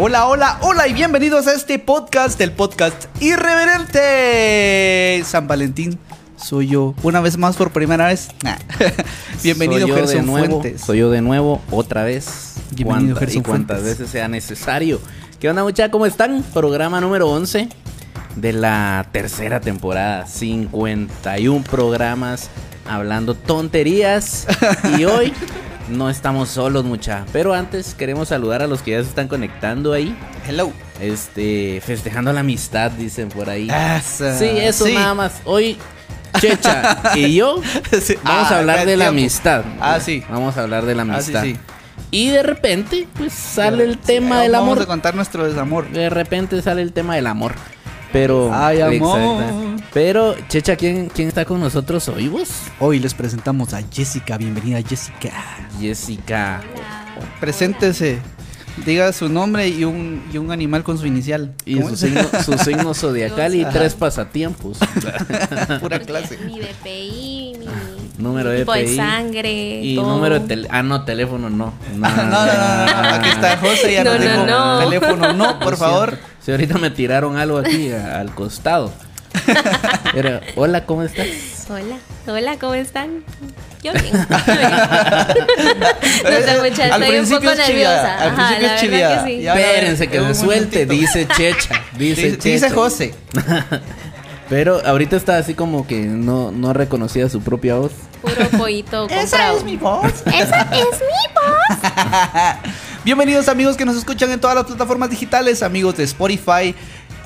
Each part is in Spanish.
Hola, hola, hola y bienvenidos a este podcast, el podcast irreverente. San Valentín, soy yo. Una vez más por primera vez. Nah. Bienvenido soy yo de Gerson nuevo, Fuentes. Soy yo de nuevo, otra vez. Bienvenido, Gerson y cuantas veces sea necesario. ¿Qué onda, muchachos? ¿Cómo están? Programa número 11 de la tercera temporada. 51 programas hablando tonterías. y hoy no estamos solos, mucha. Pero antes queremos saludar a los que ya se están conectando ahí. Hello. Este, festejando la amistad, dicen por ahí. Sí, eso Sí. nada más. Hoy, Checha y yo Sí. vamos Ah, a hablar acá de la amistad. Ah, sí. Vamos a hablar de la Ah, sí, amistad. sí. Y de repente, pues sale el tema del Vamos amor. a contar nuestro desamor. De repente sale el tema del amor. Pero. Ay, amor. Pero, Checha, ¿quién, ¿quién está con nosotros hoy, vos? Hoy les presentamos a Jessica. Bienvenida, Jessica. Jessica. Preséntese. Diga su nombre y un, y un animal con su inicial. Y ¿Cómo su signo, su signo zodiacal y tres pasatiempos. Pura clase. Mi DPI, mi Número de tipo de sangre. Y todo. número de teléfono. Ah, no, teléfono no. No, no, no, no, no, Aquí está José, ya No, nos no, dijo no. teléfono. No, por favor. Si ahorita me tiraron algo aquí a- al costado. Pero, hola, ¿cómo estás? Hola, hola, ¿cómo están? Yo bien. Yo bien. no sé Al estoy un principio poco es nerviosa. al Ajá, principio la es chiviada. que sí. Espérense que se suelte, momentito. dice Checha. Dice, Dice, dice Checha. José. Pero ahorita está así como que no, no reconocía su propia voz. Puro pollito comprado. voz. Esa es mi voz. Bienvenidos amigos que nos escuchan en todas las plataformas digitales, amigos de Spotify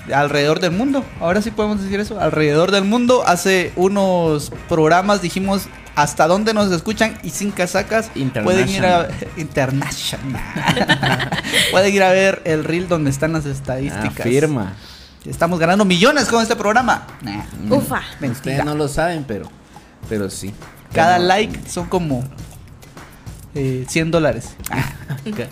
de alrededor del mundo. Ahora sí podemos decir eso, alrededor del mundo. Hace unos programas dijimos hasta dónde nos escuchan y sin casacas pueden ir a international. pueden ir a ver el reel donde están las estadísticas. Afirma. Estamos ganando millones con este programa. Nah, Ufa. mentira. Ustedes no lo saben, pero, pero sí. Cada like son como eh, 100 dólares. Ca-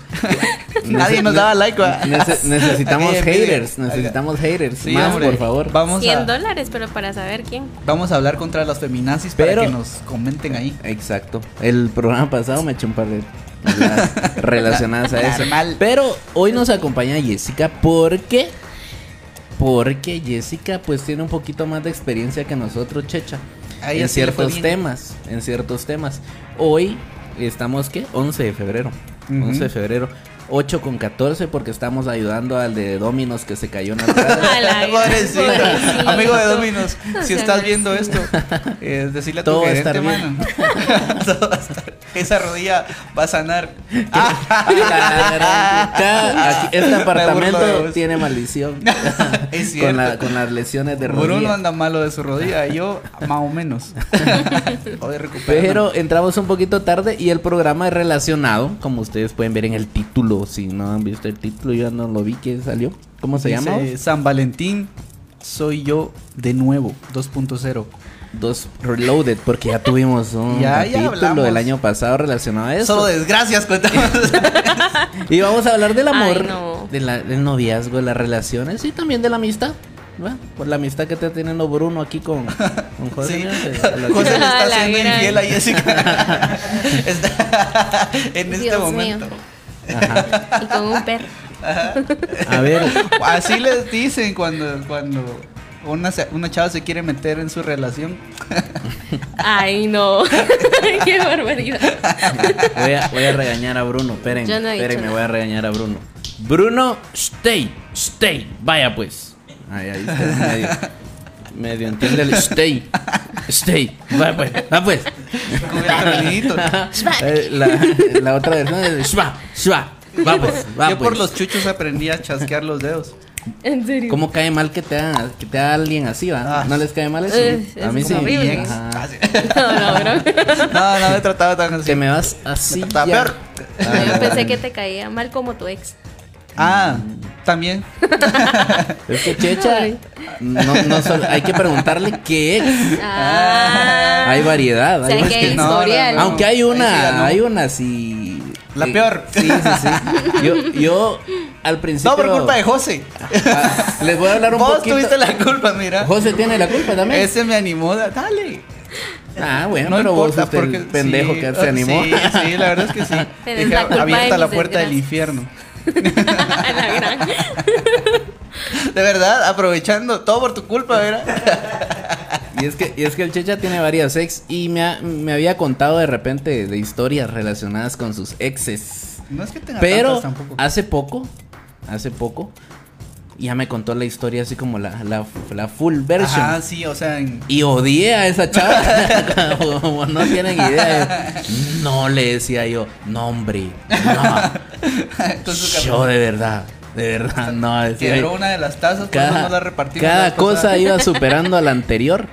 Nadie nos daba like. necesitamos haters, necesitamos haters. Sí, Más, hombre. por favor. Vamos 100 a, dólares, pero para saber quién. vamos a hablar contra las feminazis Pero- para que nos comenten ahí. Exacto. El programa pasado me eché un par de relacionadas a eso. Normal. Pero hoy nos acompaña Jessica porque porque Jessica pues tiene un poquito más de experiencia que nosotros, Checha. A ella en ciertos temas, en ciertos temas. Hoy estamos ¿qué? 11 de febrero. Ujú. 11 de febrero. 8 con 14 porque estamos ayudando al de Dominos que se cayó en la Pobrecito. pobrecito. Amigo de Dominos, No si estás viendo esto, eh, decirle a tu Todo va a gerente, estar bien. mano. Todo va a estar- Esa rodilla va a sanar. Aquí- este apartamento tiene maldición. Es con, cierto. la- con las lesiones de rodilla. Bruno anda malo de su rodilla, yo más o menos. Pero entramos un poquito tarde y el programa es relacionado, como ustedes pueden ver en el título. Si no han visto el título, yo no lo vi que salió. ¿Cómo se Dice, llama? San Valentín, soy yo de nuevo, 2.0. Dos Reloaded, porque ya tuvimos un Ya, capítulo hablamos. el año pasado relacionado a eso. Solo desgracias contamos. Y vamos a hablar del amor, Ay, no. de la- del noviazgo, de las relaciones y también de la amistad. Por la amistad que está teniendo Bruno aquí con, con José. José le está haciendo infiel a Jessica. Está en este momento. mío. Ajá. Y con un perro. A ver, Así les dicen cuando, cuando una, una chava se quiere meter en su relación. Ay, no. Qué barbaridad. Voy a, voy a regañar a Bruno. Esperen, Yo no he dicho esperen, me nada. voy a regañar a Bruno. Bruno, stay, stay. Vaya pues. Ahí, ahí está, medio, entiende el stay. Stay. Vaya pues, va pues. Eh, La, la otra versión es shwa, shwa. Va pues, va Yo pues. por los chuchos aprendí a chasquear los dedos. En serio. ¿Cómo cae mal que te haga, que te haga alguien así, va? Ah. ¿No les cae mal eso? Eh, a mí sí. horrible. Ajá. Así. No, no, bro. No, no me trataba tan así. Que me vas así. Está ya. peor. Ah, Yo pensé que te caía mal como tu ex. Ah, también. Es que Checha, no, no solo- hay que preguntarle qué ex. Ah. Hay variedad. O sea, hay- que hay no, no, historial. no. Aunque hay una, hay una sí. La eh, peor. Sí, sí, sí. Yo, yo al principio. No, por culpa de José. Ah, les voy a hablar un Vos poquito. tuviste la culpa, mira. José tiene la culpa también. Ese me animó. da- Dale. Ah, bueno, No pero importa vos porque el pendejo sí, que se animó. Sí, sí, la verdad es que sí. Dije, la culpa abierta la puerta del infierno. A la gran. De verdad, aprovechando todo por tu culpa, ¿verdad? Y es que, y es que el Checha tiene varias ex y me, ha- me había contado de repente de historias relacionadas con sus exes. No es que tenga Pero tantas tampoco. hace poco, hace poco, ya me contó la historia así como la, la, la full version. Ajá, sí, o sea, en- Y odié a esa chava. como no tienen idea. No le decía yo, no hombre, no. Yo de verdad, de verdad, no. Decía Quebró una de las tazas, por eso cada, no la repartimos. cada cosa iba superando a la anterior.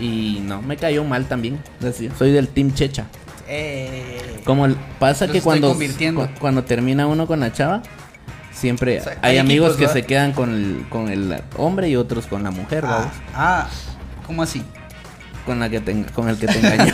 Y no, me cayó mal también. decía, Soy del Team Checha. Eh, Como pasa que cuando, cu- cuando termina uno con la chava, siempre O sea, hay, hay amigos equipos, que ¿verdad? se quedan con el, con el hombre y otros con la mujer, ah, ah, ¿cómo así? Con la que te, con el que te engañó.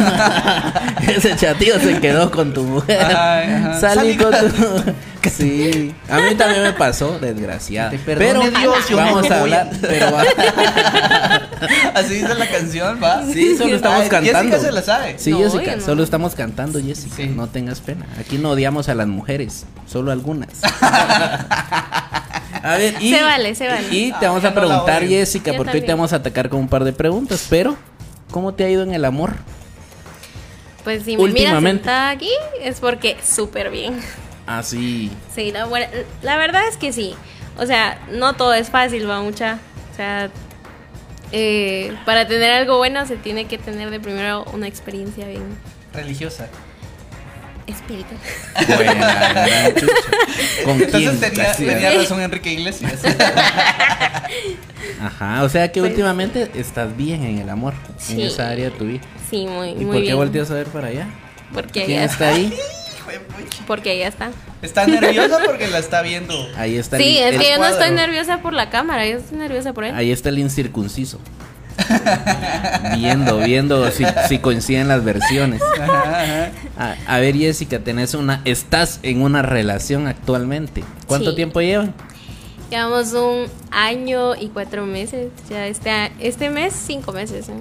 Ese chatío se quedó con tu mujer. Ay, ajá. Salí Salí con tu Sí. A mí también me pasó, perdone Pero Dios, yo vamos a hablar, pero va- Así dice la canción, ¿va? Sí, solo estamos Ay, cantando. Jessica se la sabe. Sí, No, Jessica, no. solo estamos cantando, Jessica. Sí. No tengas pena. Aquí no odiamos a las mujeres, solo algunas. a ver, y, Se vale, se vale. Y te Ah, vamos a preguntar. Jessica, Yo porque hoy te vamos a atacar con un par de preguntas. Pero, ¿cómo te ha ido en el amor? Pues si me miras Últimamente. sentada aquí es porque súper bien. Así. Sí, la, buena- la verdad es que sí. O sea, no todo es fácil, va mucha. O sea, eh, para tener algo bueno se tiene que tener de primero una experiencia bien Religiosa. Espiritual. Buena. ¿Con quién? Entonces tenía, tenía razón Enrique Iglesias. Ajá, o sea que Pues- últimamente estás bien en el amor, en Sí. esa área de tu vida. Sí, muy, ¿Y muy por qué bien. volteas a ver para allá? Porque ¿Quién allá está ahí? Porque allá está. Está nerviosa porque la está viendo. Ahí está Sí, el, es el- que yo no estoy nerviosa por la cámara, yo estoy nerviosa por él. ahí está el incircunciso. viendo, viendo si, si coinciden las versiones. Ajá, ajá. A, a ver, Jessica, tenés una, estás en una relación actualmente. ¿Cuánto Sí. tiempo llevan? Llevamos un año y cuatro meses. Ya este, este mes, cinco meses. ¿eh?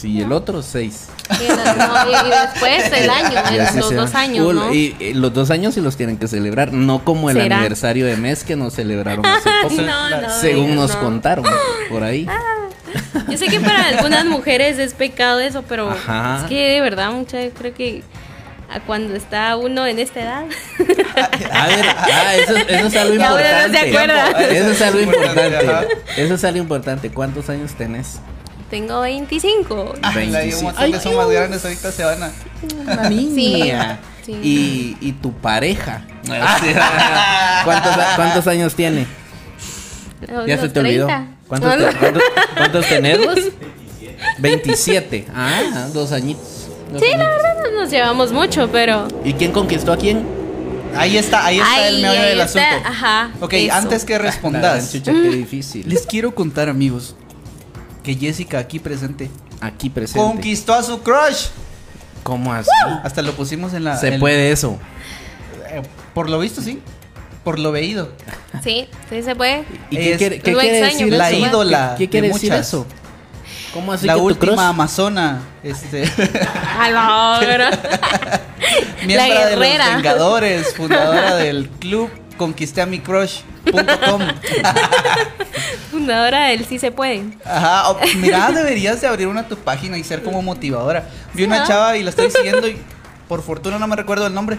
¿Sí? El otro seis. Y, no, y- y después el año, los dos años, ¿no? y, y los dos años sí los tienen que celebrar, no como el ¿Será? aniversario de mes que nos celebraron hace poco. no, no, según nos no. contaron por ahí. Yo sé que para algunas mujeres es pecado eso, pero Ajá. es que de verdad, mucha, creo que a cuando está uno en esta edad. A ver, ah, eso, eso es algo Ya uno no se importante. acuerda. Eso es algo Importante, importante. Eso es algo importante. ¿Cuántos años tenés? Tengo 25. Ah, la- Un 25. montón Ay, que son más grandes ahorita se van a. Una niña. Sí. Y, y tu pareja. ¿Cuántos, ¿Cuántos años tiene? Los- Ya se te olvidó. 30. ¿Cuántos, No, no. cuántos, cuántos tenés vos? 27. Ah, dos añitos. Dos Sí, la añitos. verdad no nos llevamos mucho, pero. ¿Y quién conquistó a quién? Ahí está, ahí está el meollo del está, asunto. Ajá. Ok, eso. antes que La respondas, chucha, qué difícil. les quiero contar, amigos, que Jessica aquí presente Aquí presente. conquistó a su crush. ¿Cómo así? Hasta lo pusimos en la. Se en- puede eso. eh, por lo visto, sí. Por lo veído. Sí, sí se puede. ¿Y qué Es- qué quiere decir la eso? ídola ¿Qué, qué quiere de decir muchas. eso? ¿Cómo así la que tu última crush? amazona. Este. A la hora. miembro La de los. Vengadores, fundadora del club Conquisté a mi crush.com. Fundadora del Sí se puede. Ajá, o- mira, deberías de abrir una tu página y ser como motivadora. Vi una ¿no? chava y la estoy siguiendo y por fortuna no me recuerdo el nombre.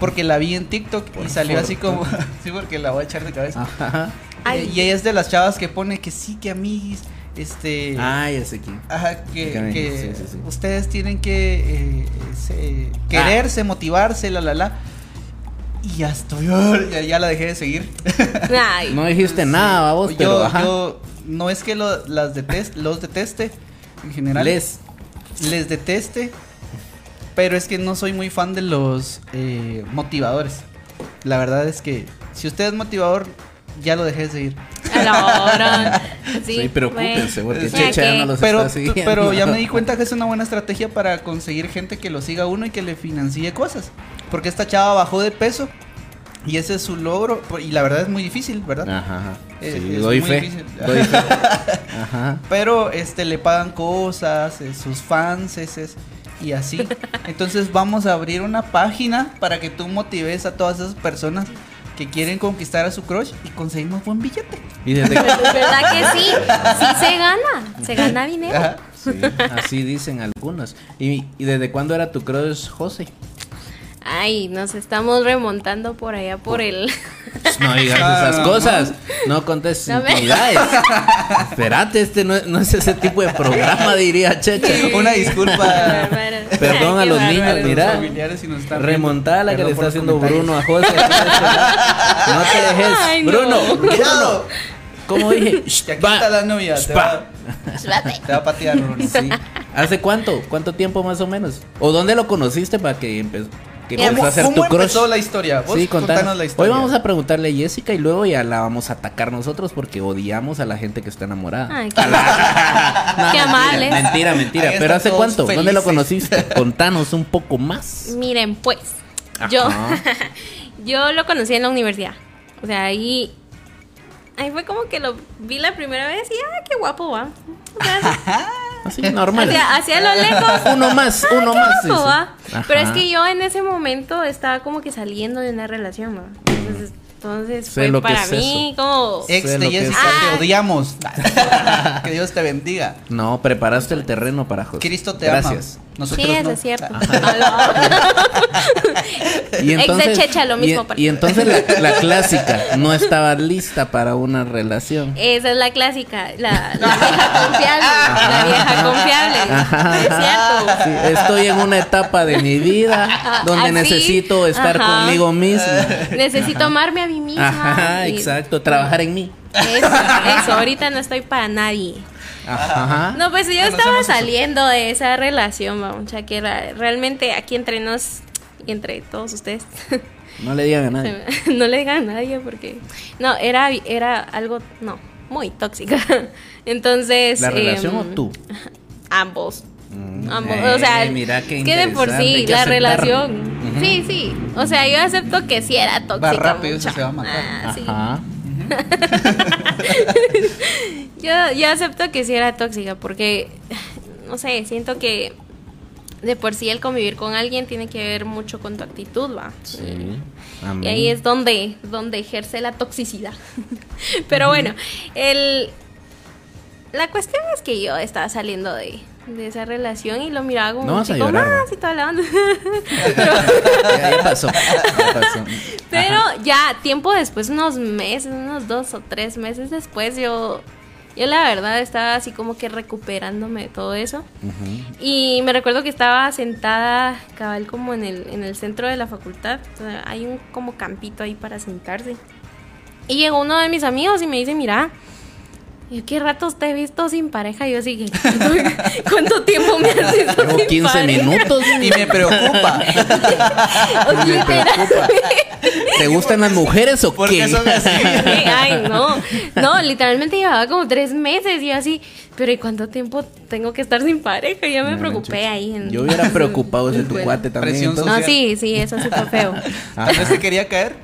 Porque la vi en TikTok y salió así como. sí, porque la voy a echar de cabeza. Ajá. Ay. Y ella es de las chavas que pone que sí, que amiguis. Este. Ah, ya sé quién. Ajá, que, Que- que sí, sí, sí. ustedes tienen que eh, se- quererse, motivarse, la, la, la. Y ya estoy, ya, ya la dejé de seguir. Ay. No dijiste nada, vos, yo, pero ajá. yo no es que lo- las detest, los deteste en general. Les. les deteste, pero es que no soy muy fan de los eh, motivadores. La verdad es que si usted es motivador, ya lo dejé de seguir. Sí, Sí, preocúpense, porque Sí, Checha ya que- no los Pero, está siguiendo. pero ya me di cuenta que es una buena estrategia para conseguir gente que lo siga uno y que le financie cosas. Porque esta chava bajó de peso y ese es su logro. Y la verdad es muy difícil, ¿verdad? Ajá, ajá. Eh, Sí, es doy muy fe. difícil. Doy fe. Ajá. Pero este le pagan cosas, eh, sus fans, es, es- y así. Entonces vamos a abrir una página para que tú motives a todas esas personas que quieren conquistar a su crush y conseguimos buen billete. Y desde Pero es verdad que sí, sí se gana, se gana dinero. Ajá. Sí, así dicen algunos. ¿Y, y desde cuándo era tu crush, José? Ay, nos estamos remontando por allá por el... Pues no digas Ah, esas cosas. No contes No me- intimidades. Espérate, este no, es- no es ese tipo de programa, diría Checha. Una disculpa. Perdón a Qué los niños, mira. si. Remontada la que le está haciendo. Bruno a José. No te dejes. Ay, no. Bruno. Bruno. ¿Cómo dije? Que aquí Va. está la novia. Te va, Suave. te va a patear, Bruno. Sí. ¿Hace cuánto? ¿Cuánto tiempo más o menos? ¿O dónde lo conociste para que, empe- que Mira, empezó a ¿Cómo tu crush? la historia? Vos Sí, contanos la Hoy historia. vamos a preguntarle a Jessica y luego ya la vamos a atacar nosotros porque odiamos a la gente que está enamorada. Ay, qué, No, qué mentira, amables. Mentira, mentira. Pero ¿hace cuánto? ¿Dónde lo conociste? Contanos un poco más. Miren, pues, yo, yo lo conocí en la universidad. O sea, ahí, ahí fue como que lo vi la primera vez y, ah, qué guapo va. O sea, Así, normal. hacia, hacia lo lejos. Uno más, ah, uno más. dice. va. Pero es que yo en ese momento estaba como que saliendo de una relación, ¿va? Entonces, entonces Sé fue lo que para es mí como... Ex de. Jessica, Ah. te odiamos. que Dios te bendiga. No, preparaste el terreno para José. Cristo te Gracias. ama. Nosotros Sí, eso no. es cierto. Y Ex de Checha, lo mismo y- para Y, entonces la, la clásica, no estaba lista para una relación. Esa es la clásica, la, la vieja confiable, la vieja confiable. Ajá, Es cierto. Sí, estoy en una etapa de mi vida donde Así, necesito estar ajá. conmigo mismo. Necesito amarme a mí misma. Ajá, y- exacto, trabajar en mí. Eso, eso, ahorita no estoy para nadie. Ajá. No, pues yo Conocemos estaba eso. saliendo de esa relación, vamos, ya que realmente aquí entre nos y entre todos ustedes, No le digan a nadie. no le digan a nadie porque no, era, era algo, no, muy tóxica. Entonces... ¿La relación em, o tú? Ambos. Mm, Ambos, eh, o sea, mira qué que de por sí, la relación. Sí, sí. O sea, yo acepto que sí era tóxica. rápido, eso mucha. se va a matar. Ah, sí. Ajá. Yo, yo acepto que sí era tóxica porque, no sé, siento que de por sí el convivir con alguien tiene que ver mucho con tu actitud, va. Sí. Y ahí es donde, donde ejerce la toxicidad. Pero bueno, el, la cuestión es que yo estaba saliendo de, de esa relación y lo miraba como No un a chico llorar, más y toda la onda. Ya, ya pasó. Ya pasó. Pero ya tiempo después, unos meses, unos dos o tres meses después, yo, yo la verdad estaba así como que recuperándome de todo eso. Y me recuerdo que estaba sentada cabal como en el, en el centro de la facultad. O sea, hay un como campito ahí para sentarse. Y llegó uno de mis amigos y me dice, mira, yo qué ratos te he visto sin pareja. Y yo así, que, ¿cuánto tiempo me has visto Llevo sin 15 pareja? minutos. Y me preocupa. Me preocupa. ¿Te gustan las mujeres o ¿Por qué? qué son así? Sí, Ay, no. No, literalmente llevaba como tres meses y yo así, pero ¿y cuánto tiempo tengo que estar sin pareja? Y ya me No, preocupé manches. ahí. En, Yo hubiera preocupado ese tu Bueno. cuate también. Presión. No, sí, sí, eso sí fue feo. Vez se quería caer.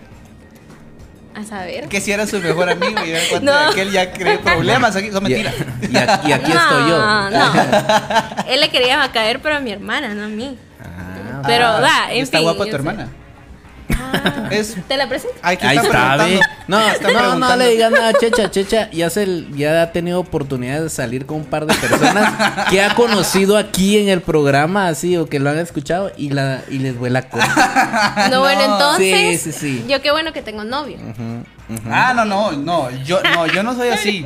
A saber. Que si era su mejor amigo y era cuando No. aquel ya creó problemas. Aquí, no, Y, mentira. y aquí, y aquí no, estoy yo. No, Él le quería caer, pero a mi hermana, no a mí. Ah, Pero Ah, da, en Está fin, guapa yo tu sé. hermana. Ah, Es. ¿Te la presento? Ay, ¿qué Ahí está, preguntando? No, ¿Qué están no, no le digas nada, Checha. Checha ya, se, ya ha tenido oportunidad de salir con un par de personas que ha conocido aquí en el programa, así, o que lo han escuchado y, la, y les vuela con. No, bueno, No. entonces. Sí, sí, sí. Yo qué bueno que tengo novio. Ah, no, no, no. Yo no, yo no soy así.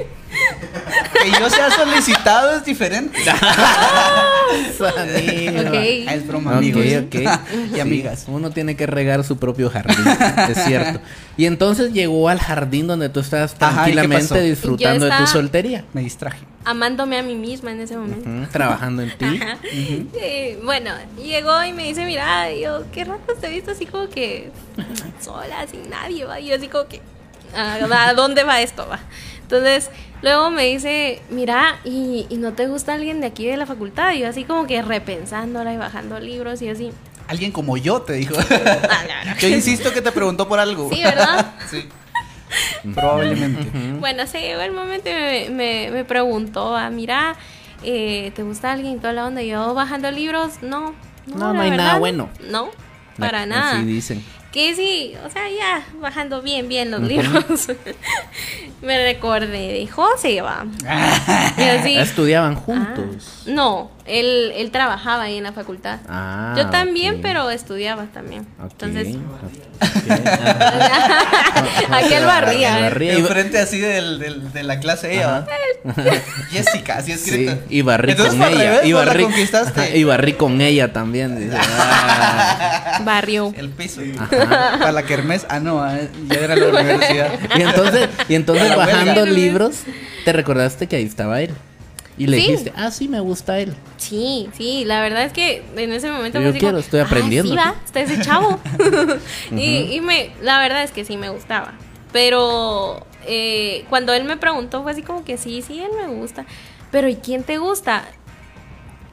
Que yo sea solicitado es diferente. Sanilo. Ok. Ah, es broma, Ok, amigos. ok. Y Sí, amigas. uno tiene que regar su propio jardín, es cierto. Y entonces llegó al jardín donde tú estabas ¿y tranquilamente disfrutando de tu soltería, Me distraje. Amándome a mí misma en ese momento. Trabajando en ti. Ajá. Sí, bueno, llegó y me dice, mira, y yo, ¿qué rato te he visto así como que sola, sin nadie, va? Y yo así como que, "Ah, ¿a dónde va esto, va? Entonces, luego me dice, mira, ¿y, y no te gusta alguien de aquí de la facultad? Y yo así como que repensándola y bajando libros y así. Alguien como yo te dijo. Ah, no, no. Yo insisto que te preguntó por algo. Sí, ¿verdad? Sí. Probablemente. Bueno, se llegó el momento y me, me, me preguntó, ah, mira, eh, ¿te gusta alguien y toda la onda? Y yo bajando libros, no. No, no la hay nada bueno. No, para Así nada. dicen. Que sí, o sea, ya bajando bien, bien los libros. Me recordé de José, va. Así, Estudiaban ah, juntos. no, él, él trabajaba ahí en la facultad. Ah, Yo también, pero estudiaba también. Ok, Entonces, ok. aquel barría. ¿eh? Barría y- Enfrente así del, del- de la clase ella. ¿va? Jessica, así Sí, escrita. y barrí Entonces, con ella. revés, y, barrí, conquistaste. Ajá, y barrí con ella también. dice. Ah. Barrio. El piso. Para la kermés. Ah, no, ah, ya era la universidad. Y entonces, y entonces bajando libros, te recordaste que ahí estaba él. Y le Sí. dijiste, ah, sí, me gusta él. Sí, sí, la verdad es que en ese momento Yo quiero, estoy "Ah, aprendiendo sí, va, aquí". está ese chavo. y, y me, la verdad es que sí me gustaba. Pero eh, cuando él me preguntó fue así como que sí, sí, él me gusta. Pero ¿y quién te gusta?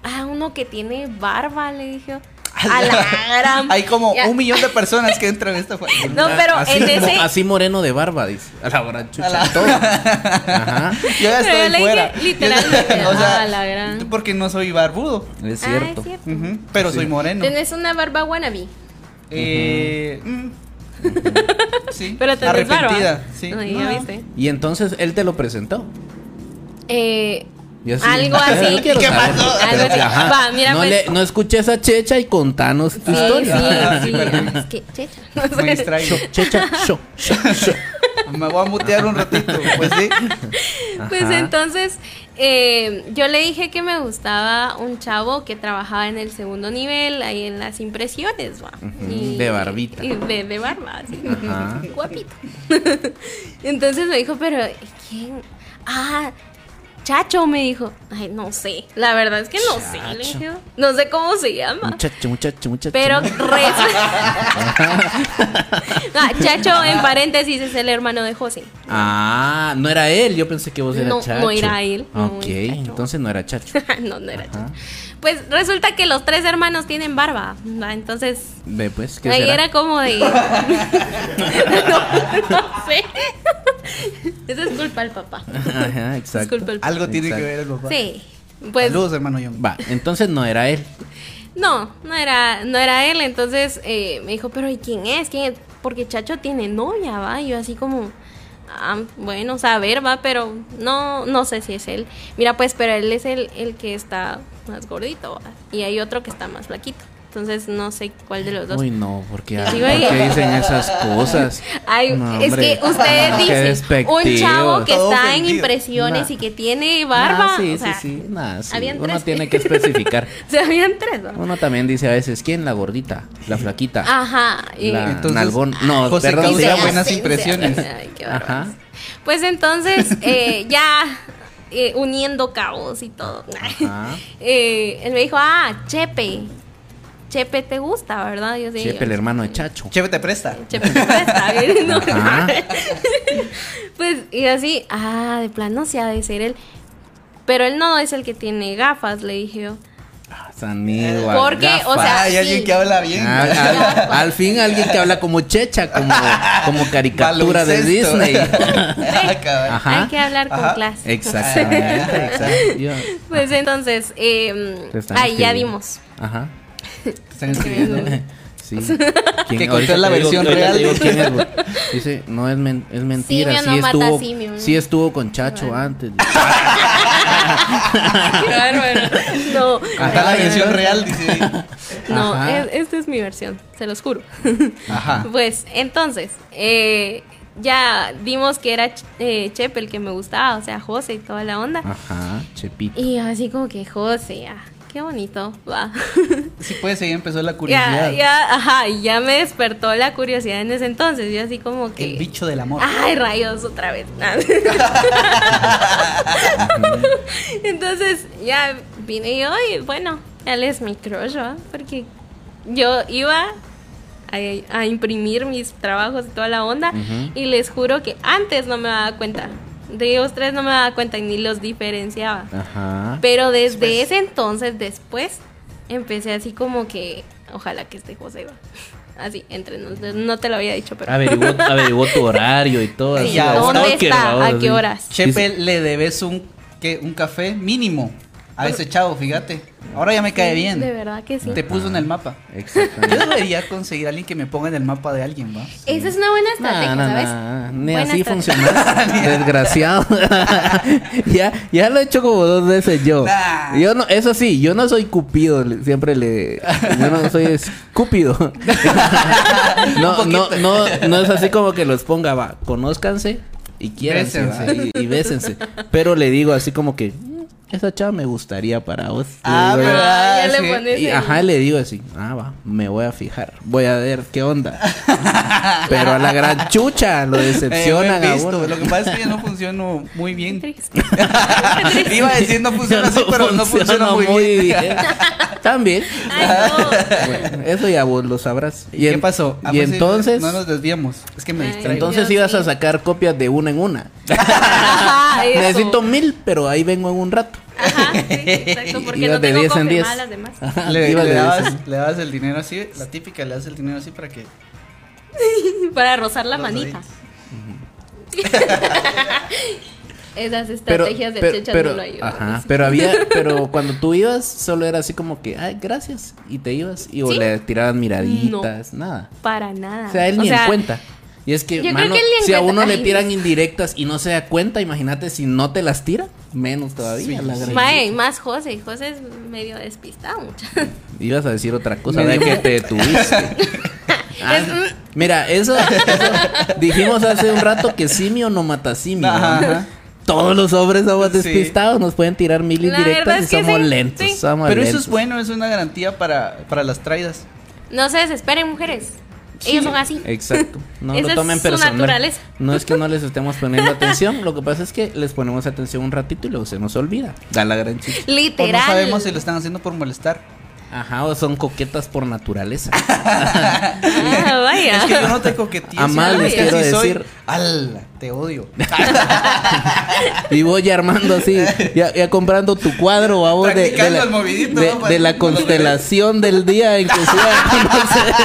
Ah, uno que tiene barba, le dije. A la gran. Hay como Ya. un millón de personas que entran en esta fue- No, pero así, en ese. así moreno de barba, dice. A la hora chucha. A la- todo. Ajá. Yo ya Pero yo estoy le fuera. dije literalmente, o sea, a la gran. porque no soy barbudo. Es Ah, cierto. es cierto. Ujú, Pero soy moreno. Tenés una barba wannabe. Eh, mm, sí. Pero barba. Arrepentida. Sí. No, ya No. viste. Y entonces él te lo presentó. Eh, Y así, Algo así. ¿Qué pasó? Algo así. Ajá. Va, mira, no, pues- le- no escuché esa checha y contanos tu Sí, historia. sí, sí. perdón. Es que, checha. Me distraigo. Checha, sho, sho, sho. Me voy a mutear un ratito. Pues sí. Pues Ajá. entonces, eh, yo le dije que me gustaba un chavo que trabajaba en el segundo nivel, ahí en las impresiones, va. Ujú, de barbita. y de, de barba, así. Ajá. Guapito. entonces me dijo, pero ¿quién? Ah, Chacho me dijo. Ay, no sé. La verdad es que no sé. le Chacho. dije. No sé cómo se llama. Muchacho, muchacho, muchacho. Pero Ah, Chacho, en paréntesis, es el hermano de José. Ah, no era él. Yo pensé que vos eras No, Chacho. no era él, Ok, entonces no era Chacho. no, no era Ajá. Chacho. Pues resulta que los tres hermanos tienen barba. Entonces, Ve, pues, ¿qué ahí será? era como de. no, no sé. Eso es culpa del papá. Ajá, exacto. Algo tiene Exacto. que ver el papá. Sí. Pues Saludos, hermano John. Va, entonces no era él. no, no era, no era él. Entonces eh, me dijo, pero ¿y quién es? ¿Quién es? Porque Chacho tiene novia, va. Y yo así como, ah, bueno, saber, va, pero no, no sé si es él. Mira, pues, pero él es el, el que está más gordito, va. Y hay otro que está más flaquito. Entonces no sé cuál de los dos. Uy, no, porque ¿por qué dicen esas cosas? Ay, No, es que ustedes Qué dicen un chavo que Todo está en impresiones Nah. y que tiene barba. Ah, sí, o sea, sí, sí. Nah, sí. habían Uno tres. tiene que especificar. O sea, habían tres, ¿no? Uno también dice a veces, ¿quién? La gordita, la flaquita, Ajá. y- la Entonces, nalgón. No, José perdón, buenas Sí, impresiones. sí, ay, qué Ajá. Pues entonces, eh, ya eh, uniendo cabos y todo. Ajá. eh, él me dijo, ah, Chepe. Chepe te gusta, ¿verdad? Yo sí. Chepe, el hermano de Chacho. Chévere, te presta. Chepe te presta, ¿no? Ajá. Pues, y así, ah, de plano sí ha de ser él. Pero él no es el que tiene gafas, le dije yo. Ah, San igual, Porque, o sea, Hay alguien que habla bien. Ah, al, al fin alguien que habla como checha, como, como caricatura de. Disney. Ah. Ajá. Hay que hablar con Ajá. clase. Exactamente, exacto. Yo- Pues entonces, eh, ahí ya dimos. Ajá. Están escribiendo. Sí. Que ahorita contó la digo- versión ahorita real. digo quién es, güey. Dice, no es, men- es mentira. Simio sí, no mata estuvo, simio. sí estuvo con Chacho antes. Qué bárbaro. No, Acá la versión real dice. no, es- esta es mi versión, se los juro. Ajá. Pues entonces, eh, ya dimos que era eh, Chepe el que me gustaba, o sea, José y toda la onda. Ajá, Chepito. Y así como que José, ah, qué bonito, va. Sí, pues ahí empezó la ya, curiosidad. ya, ajá, y ya me despertó la curiosidad en ese entonces. Yo así como que. El bicho del amor. Ay, rayos, otra vez. Entonces, ya vine yo y bueno, él es mi crush, ¿va? Porque yo iba a, a imprimir mis trabajos y toda la onda y les juro que antes no me daba cuenta. De ellos tres no me daba cuenta y ni los diferenciaba. Ajá. Pero desde ese entonces, después, empecé así como que, ojalá que esté José, va. Así, entre nos, no te lo había dicho, pero... Averiguó, averiguó tu horario y todo. así, ya, a ¿Dónde está? ¿A qué horas? Chepe, le debes un, ¿qué? un café mínimo a ese chavo, fíjate. Ahora ya me cae bien. De verdad que sí. Te puso en el mapa. Yo Exactamente. debería conseguir a alguien que me ponga en el mapa de alguien, ¿va? Esa es una buena estrategia, ¿sabes? Ni Buena así funciona. Desgraciado. ya, ya lo he hecho como dos veces yo. Nah. Yo no, eso sí, yo no soy cupido, siempre le yo no soy escúpido. no, no, no, no es así como que los ponga, va, conózcanse y quiéranse, Bésense. y, y bésense. Pero le digo así como que "Mm, esa chava me gustaría para vos. Le Ah, pero- Ah, ya sí. le pones Y el- ajá, le digo así, ah, va, me voy a fijar, voy a ver qué onda. Pero a la gran chucha lo Eh, decepcionan buen a visto. uno. Lo que pasa es que yo no funciono muy bien. Triste. Iba a decir no funciona así, pero no funciona muy, bien. También. Ay, no. Bueno, eso ya vos lo sabrás. ¿Y qué en- pasó? Ah, Y pues sí, entonces, No nos desviamos. Es que me distraigo. entonces Dios ibas a sacar copias de una en una. Necesito mil, pero ahí vengo en un rato. Ajá, sí, exacto, porque Ibas no de tengo 10 en 10. confirmadas las demás. Ajá, Le, le de dabas, le dabas el dinero así, la típica, le das el dinero así para que... Para rozar la Los manita. Esas Pero, estrategias de pero, chechas pero- no lo ayudan. ajá, pero había, pero cuando tú ibas, solo era así como que, ay, gracias, y te ibas, y o ¿Sí? le tiraban miraditas, nada. Para nada. O sea, él ni en cuenta. Y es que, mano, que si a uno le tiran indirectas y no se da cuenta, imagínate si no te las tira, menos todavía. Sí, la sí. gran- Mae, más José. José es medio despistado. mucha. Ibas a decir otra cosa, de que te detuviste. Ah, mira, eso, eso dijimos hace un rato que simio no mata simio. Ajá, ¿no? ajá. Todos los hombres somos Sí. despistados, nos pueden tirar mil indirectas y es que somos sí, lentos. sí. somos Pero eso es bueno, es una garantía para, para las traidas. No se desesperen, mujeres. Ellos son así. Exacto. No Esa lo es tomen su personal. naturaleza. No es que no les estemos poniendo atención, lo que pasa es que les ponemos atención un ratito y luego se nos olvida. Da la gran chica. O Literal. no sabemos si lo están haciendo por molestar. Ajá, o son coquetas por naturaleza. Ah, vaya. Es que yo no te coqueteo. A más les que quiero así soy. decir- ¡Ala! Te odio. Y voy armando así, ya, ya comprando tu cuadro a vos de, de la, el movidito, de- ¿no? de la constelación del día en que se va a conocer.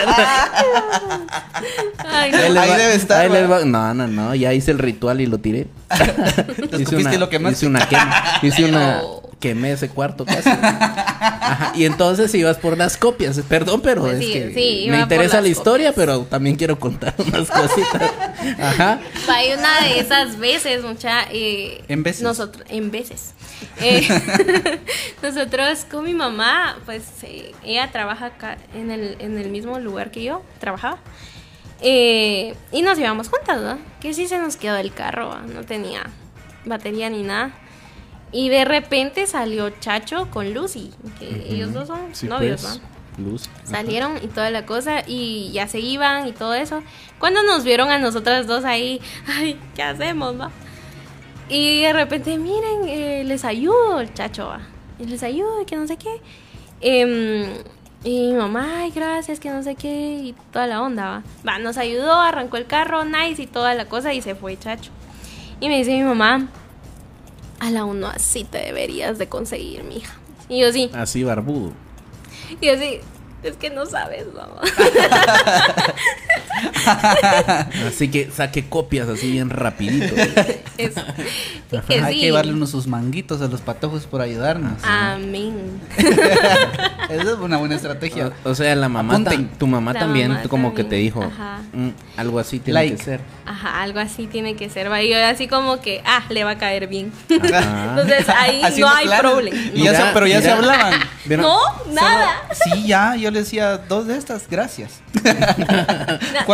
Ay, no. Ahí les Ahí va- debe estar, ahí les va. va- No, no, no, ya hice el ritual y lo tiré. escupiste y lo quemaste. Hice una quema. Hice una. No. Quemé ese cuarto casi. Ajá, y entonces ibas por las copias. Perdón, pero Pues es sí, que sí, me interesa la historia, copias. pero también quiero contar unas cositas. Ajá. Hay una de esas veces, mucha. eh, ¿En veces? Nosotros, en veces. Eh, nosotros con mi mamá, pues eh, ella trabaja acá en el, en el mismo lugar que yo trabajaba. Eh, y nos íbamos juntas, ¿no? Que sí se nos quedó el carro, no tenía batería ni nada. Y de repente salió Chacho con Lucy, que ellos dos son Sí, novios, pues, ¿no? Luz. Salieron y toda la cosa y ya se iban y todo eso. Cuando nos vieron a nosotras dos ahí, ay, ¿qué hacemos, va? Y de repente, miren, eh, les ayudo el chacho, va. Les ayudo y que no sé qué. Em, y mi mamá, ay, gracias, que no sé qué, y toda la onda, va. Va, nos ayudó, arrancó el carro, nice y toda la cosa y se fue chacho. Y me dice mi mamá, a la uno así te deberías de conseguir, mija. Y yo sí, Así barbudo. y yo sí, es que no sabes, mamá. Así que saque copias así bien rapidito. Es, sí que Hay sí. que darle unos sus manguitos a los patojos por ayudarnos. Amén. Esa es una buena estrategia. O, o sea, la mamá, Apunten. tu mamá La también mamá como que te también, dijo. "Mm, algo así tiene Like. que ser. Ajá, algo así tiene que ser. Va, y yo así como que, ah, le va a caer bien. Entonces ahí no Haciendo hay planes. problema. Y ya Mira, se- pero ya se mira. hablaban. ¿Vieron? No, nada. Sí, ya, yo le decía dos de estas, gracias.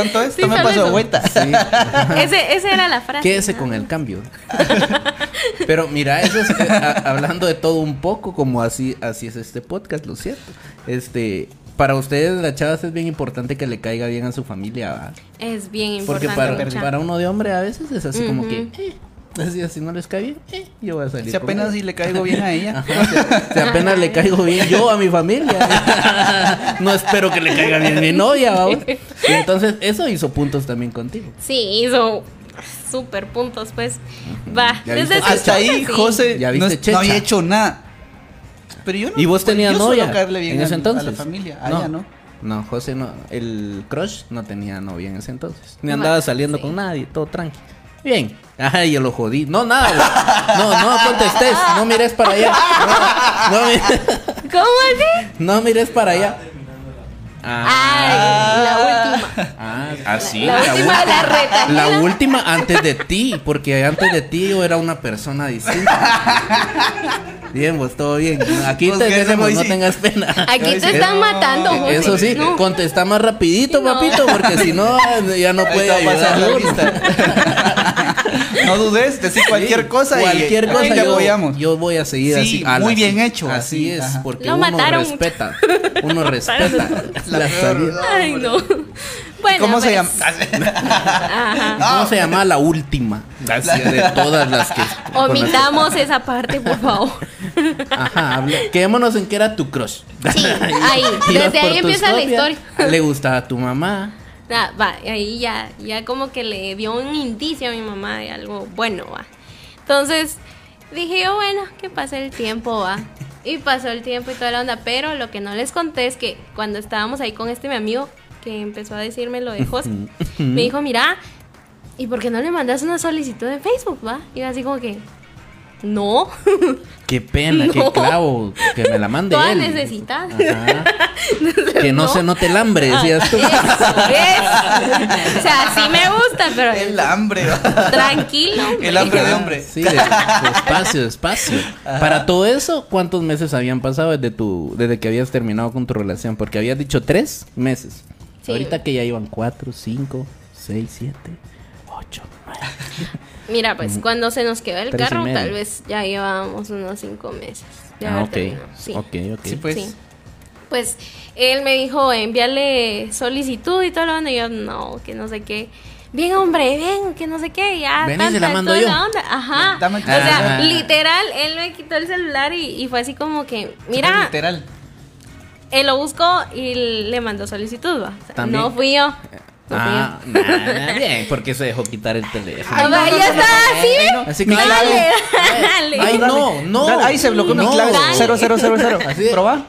¿Cuánto es? Sí, Tome paso vuelta. Sí. Ese, esa era la frase. Quédese ¿no? con el cambio. Pero mira, eso es, eh, a- hablando de todo un poco, como así, así es este podcast, lo cierto. Este, para ustedes, las chavas es bien importante que le caiga bien a su familia. Es bien Porque importante. para, mucha. para uno de hombre a veces es así como que, eh, así, así no les cae bien, eh, yo voy a salir. Si apenas si le caigo bien a ella. Ajá, si, si apenas le caigo bien yo a mi familia. no espero que le caiga bien mi novia, vamos. Y entonces eso hizo puntos también contigo. Sí, hizo super puntos, pues. Va, desde Hasta ahí, sí. José Ya no, había hecho nada. Pero yo no. ¿Y vos tenías yo suelo novia bien en ese a- entonces? A la familia. A no. ella no. No, José no, el crush no tenía novia en ese entonces. Ni andaba saliendo sí. con nadie, todo tranqui. Bien. Ay, yo lo jodí. No, nada, güey. No, no contestes. No mires para allá. No, no mires, ¿Cómo así? no mires para allá. Ay, la última. Ah, así. La última, la reta. La última antes de ti, porque antes de ti yo era una persona distinta. Bien, pues todo bien. Aquí Pues te queremos, no tengas pena. Aquí te están matando, José. Eso sí, No. contesta más rapidito, papito, porque si no, ya no puede ayudar. No dudes, decir cualquier Sí, cosa y cualquier aquí cosa te yo, apoyamos. yo voy a seguir Sí, así. ala, muy bien hecho, Así así, es, ajá. porque Lo uno mataron respeta. Uno respeta La la salida. Ay, no. Bueno, ¿Cómo se pues, llama? Ajá. ¿Cómo se llama la última? Así, de todas las que. las Omitamos esa parte, por favor. Ajá, habla- quedémonos en que era tu crush. Sí, ahí. Desde ahí empieza la historia. Le gustaba a tu mamá. Nada, va, ahí ya, ya como que le dio un indicio a mi mamá de algo bueno, va. Entonces dije yo, bueno, que pase el tiempo, va. Y pasó el tiempo y toda la onda, pero lo que no les conté es que cuando estábamos ahí con este mi amigo que empezó a decirme lo de José, me dijo, mira, ¿y por qué no le mandas una solicitud de Facebook, va? Y yo así como que, no. Qué pena, qué clavo. Que me la mande Todas él. necesitas. Ajá. Que no, se note el hambre, Ah, decías tú. eso es. O sea, sí me gusta, pero El hambre. tranquilo. El hambre de hombre. Sí, de- despacio, despacio. Para todo eso, ¿cuántos meses habían pasado desde tu, desde que habías terminado con tu relación? Porque habías dicho tres meses. Sí. Ahorita que ya iban cuatro, cinco, seis, siete, ocho, nueve. Mira, pues cuando se nos quedó el Tres carro, tal vez ya llevábamos unos cinco meses. de Ah, haber ok. terminado, Sí. Ok, ok. Sí, pues. Sí. Pues él me dijo, envíale solicitud y todo lo onda. Y yo, no, que no sé qué. Bien, hombre, bien, que no sé qué. Ya, Ven y se tanta, la mando yo. la onda. Ajá. Dame o sea, celular. literal, él me quitó el celular y, y fue así como que, mira, Literal. él lo buscó y le mandó solicitud. ¿va? O sea, También. no fui yo. No Ah, nada, bien, porque se dejó quitar el teléfono. Ah, va, ya está, así, ¿ve? Así que Dale, dale. Ay, no, no. Dale, Ahí se bloqueó mi no. clave. Dale. 0, 0, 0, 0. Así de- ¿Proba?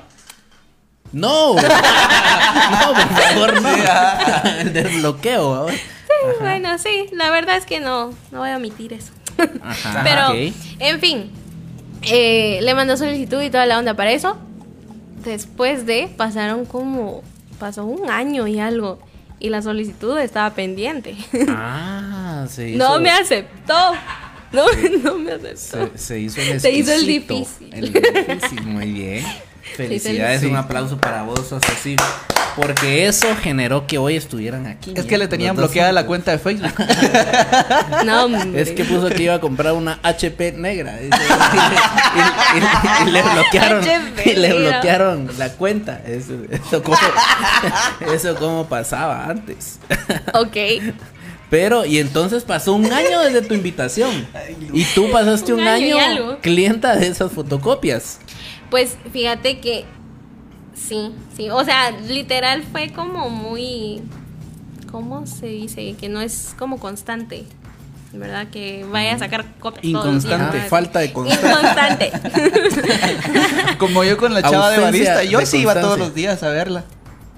No. no, por favor, no. Sí, ah. El desbloqueo. ahora. Bueno, sí, la verdad es que no, no voy a omitir eso. Ajá, Pero, ok. en fin, eh, le mandó solicitud y toda la onda para eso. Después de, pasaron como, pasó un año y algo. Y la solicitud estaba pendiente. Ah, se hizo. no me aceptó. No, no me aceptó. Se, se hizo el Se hizo el difícil. El difícil, muy bien. Felicidades, Sí. un aplauso para vos, así. Porque eso generó que hoy estuvieran aquí. Es que le tenían bloqueada la cuenta de Facebook. No, hombre. Es que puso que iba a comprar una HP negra. y, y- y le bloquearon. Y le bloquearon la cuenta. Eso, eso, como, eso como pasaba antes. Ok. Pero, y entonces pasó un año desde tu invitación. Y tú pasaste un, Un año año, clienta de esas fotocopias. Pues fíjate que sí, sí. O sea, literal fue como muy. ¿Cómo se dice? Que no es como constante. ¿Verdad? Que vaya a sacar copias. días, Inconstante, falta de constancia. Inconstante. Como yo con la chava de barista. Yo de sí iba todos los días a verla.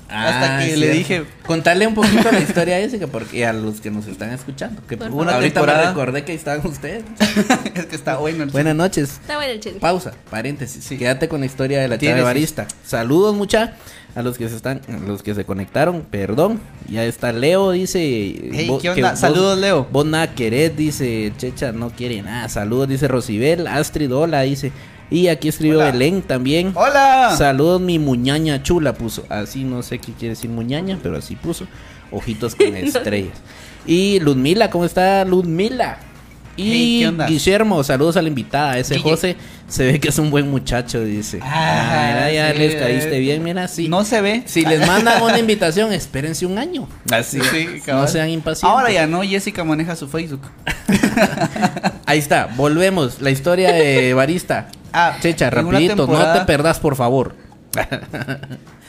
Hasta Ah, que le dije, Contarle un poquito la historia a Jessica, porque a los que nos están escuchando. Que Por una ahorita temporada. me recordé que ahí estaban ustedes. es que está bueno el Buenas noches. Está bueno el chisme. Pausa, paréntesis. Quédate con la historia de la chava barista. Saludos mucha a los que se están, a los que se conectaron, perdón. Ya está Leo, dice. Hey, ¿qué que onda? vos- Saludos, Leo. Vos nada querés, dice Checha, no quiere nada. Saludos, dice Rosibel. Astrid, hola, dice. Y aquí escribió Hola. Belén también. ¡Hola! Saludos, mi muñaña chula puso. Así no sé qué quiere decir muñaña, pero así puso. Ojitos con estrellas. Y Ludmila, ¿cómo está Ludmila? Y. Guillermo, saludos a la invitada. Ese Guille. José se ve que es un buen muchacho, dice. Ah, mira, ya sí, les caíste eh, bien, mira, sí. No se ve. Si les mandan una invitación, espérense un año. Así, Sí, no sean impacientes. Ahora ya no, Jessica maneja su Facebook. Ahí está, volvemos. La historia de Barista. Ah, Checha, rapidito, no te perdas, por favor.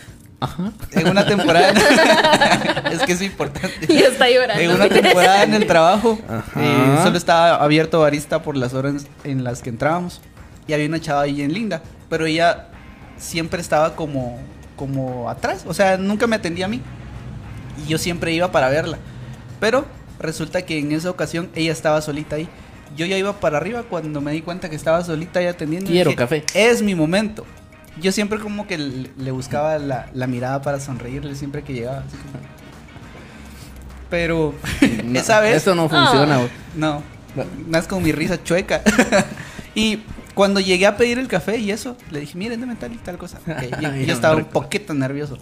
Ajá. En una temporada. es que es importante. Y está llorando. En una temporada en el trabajo, eh, solo estaba abierto barista por las horas en las que entrábamos. Y había una chava ahí bien linda, pero ella siempre estaba como, como atrás, o sea, nunca me atendía a mí. Y yo siempre iba para verla. Pero resulta que en esa ocasión ella estaba solita ahí. Yo ya iba para arriba cuando me di cuenta que estaba solita ahí atendiendo. Quiero dije, café. Es mi momento. Yo siempre como que le, le buscaba la, la mirada para sonreírle siempre que llegaba. así como- Pero No, esa vez... Eso no funciona, güey. No, más con mi risa chueca. y cuando llegué a pedir el café y eso, le dije, miren, deme tal y tal cosa. Ok, yo, estaba un poquito nervioso.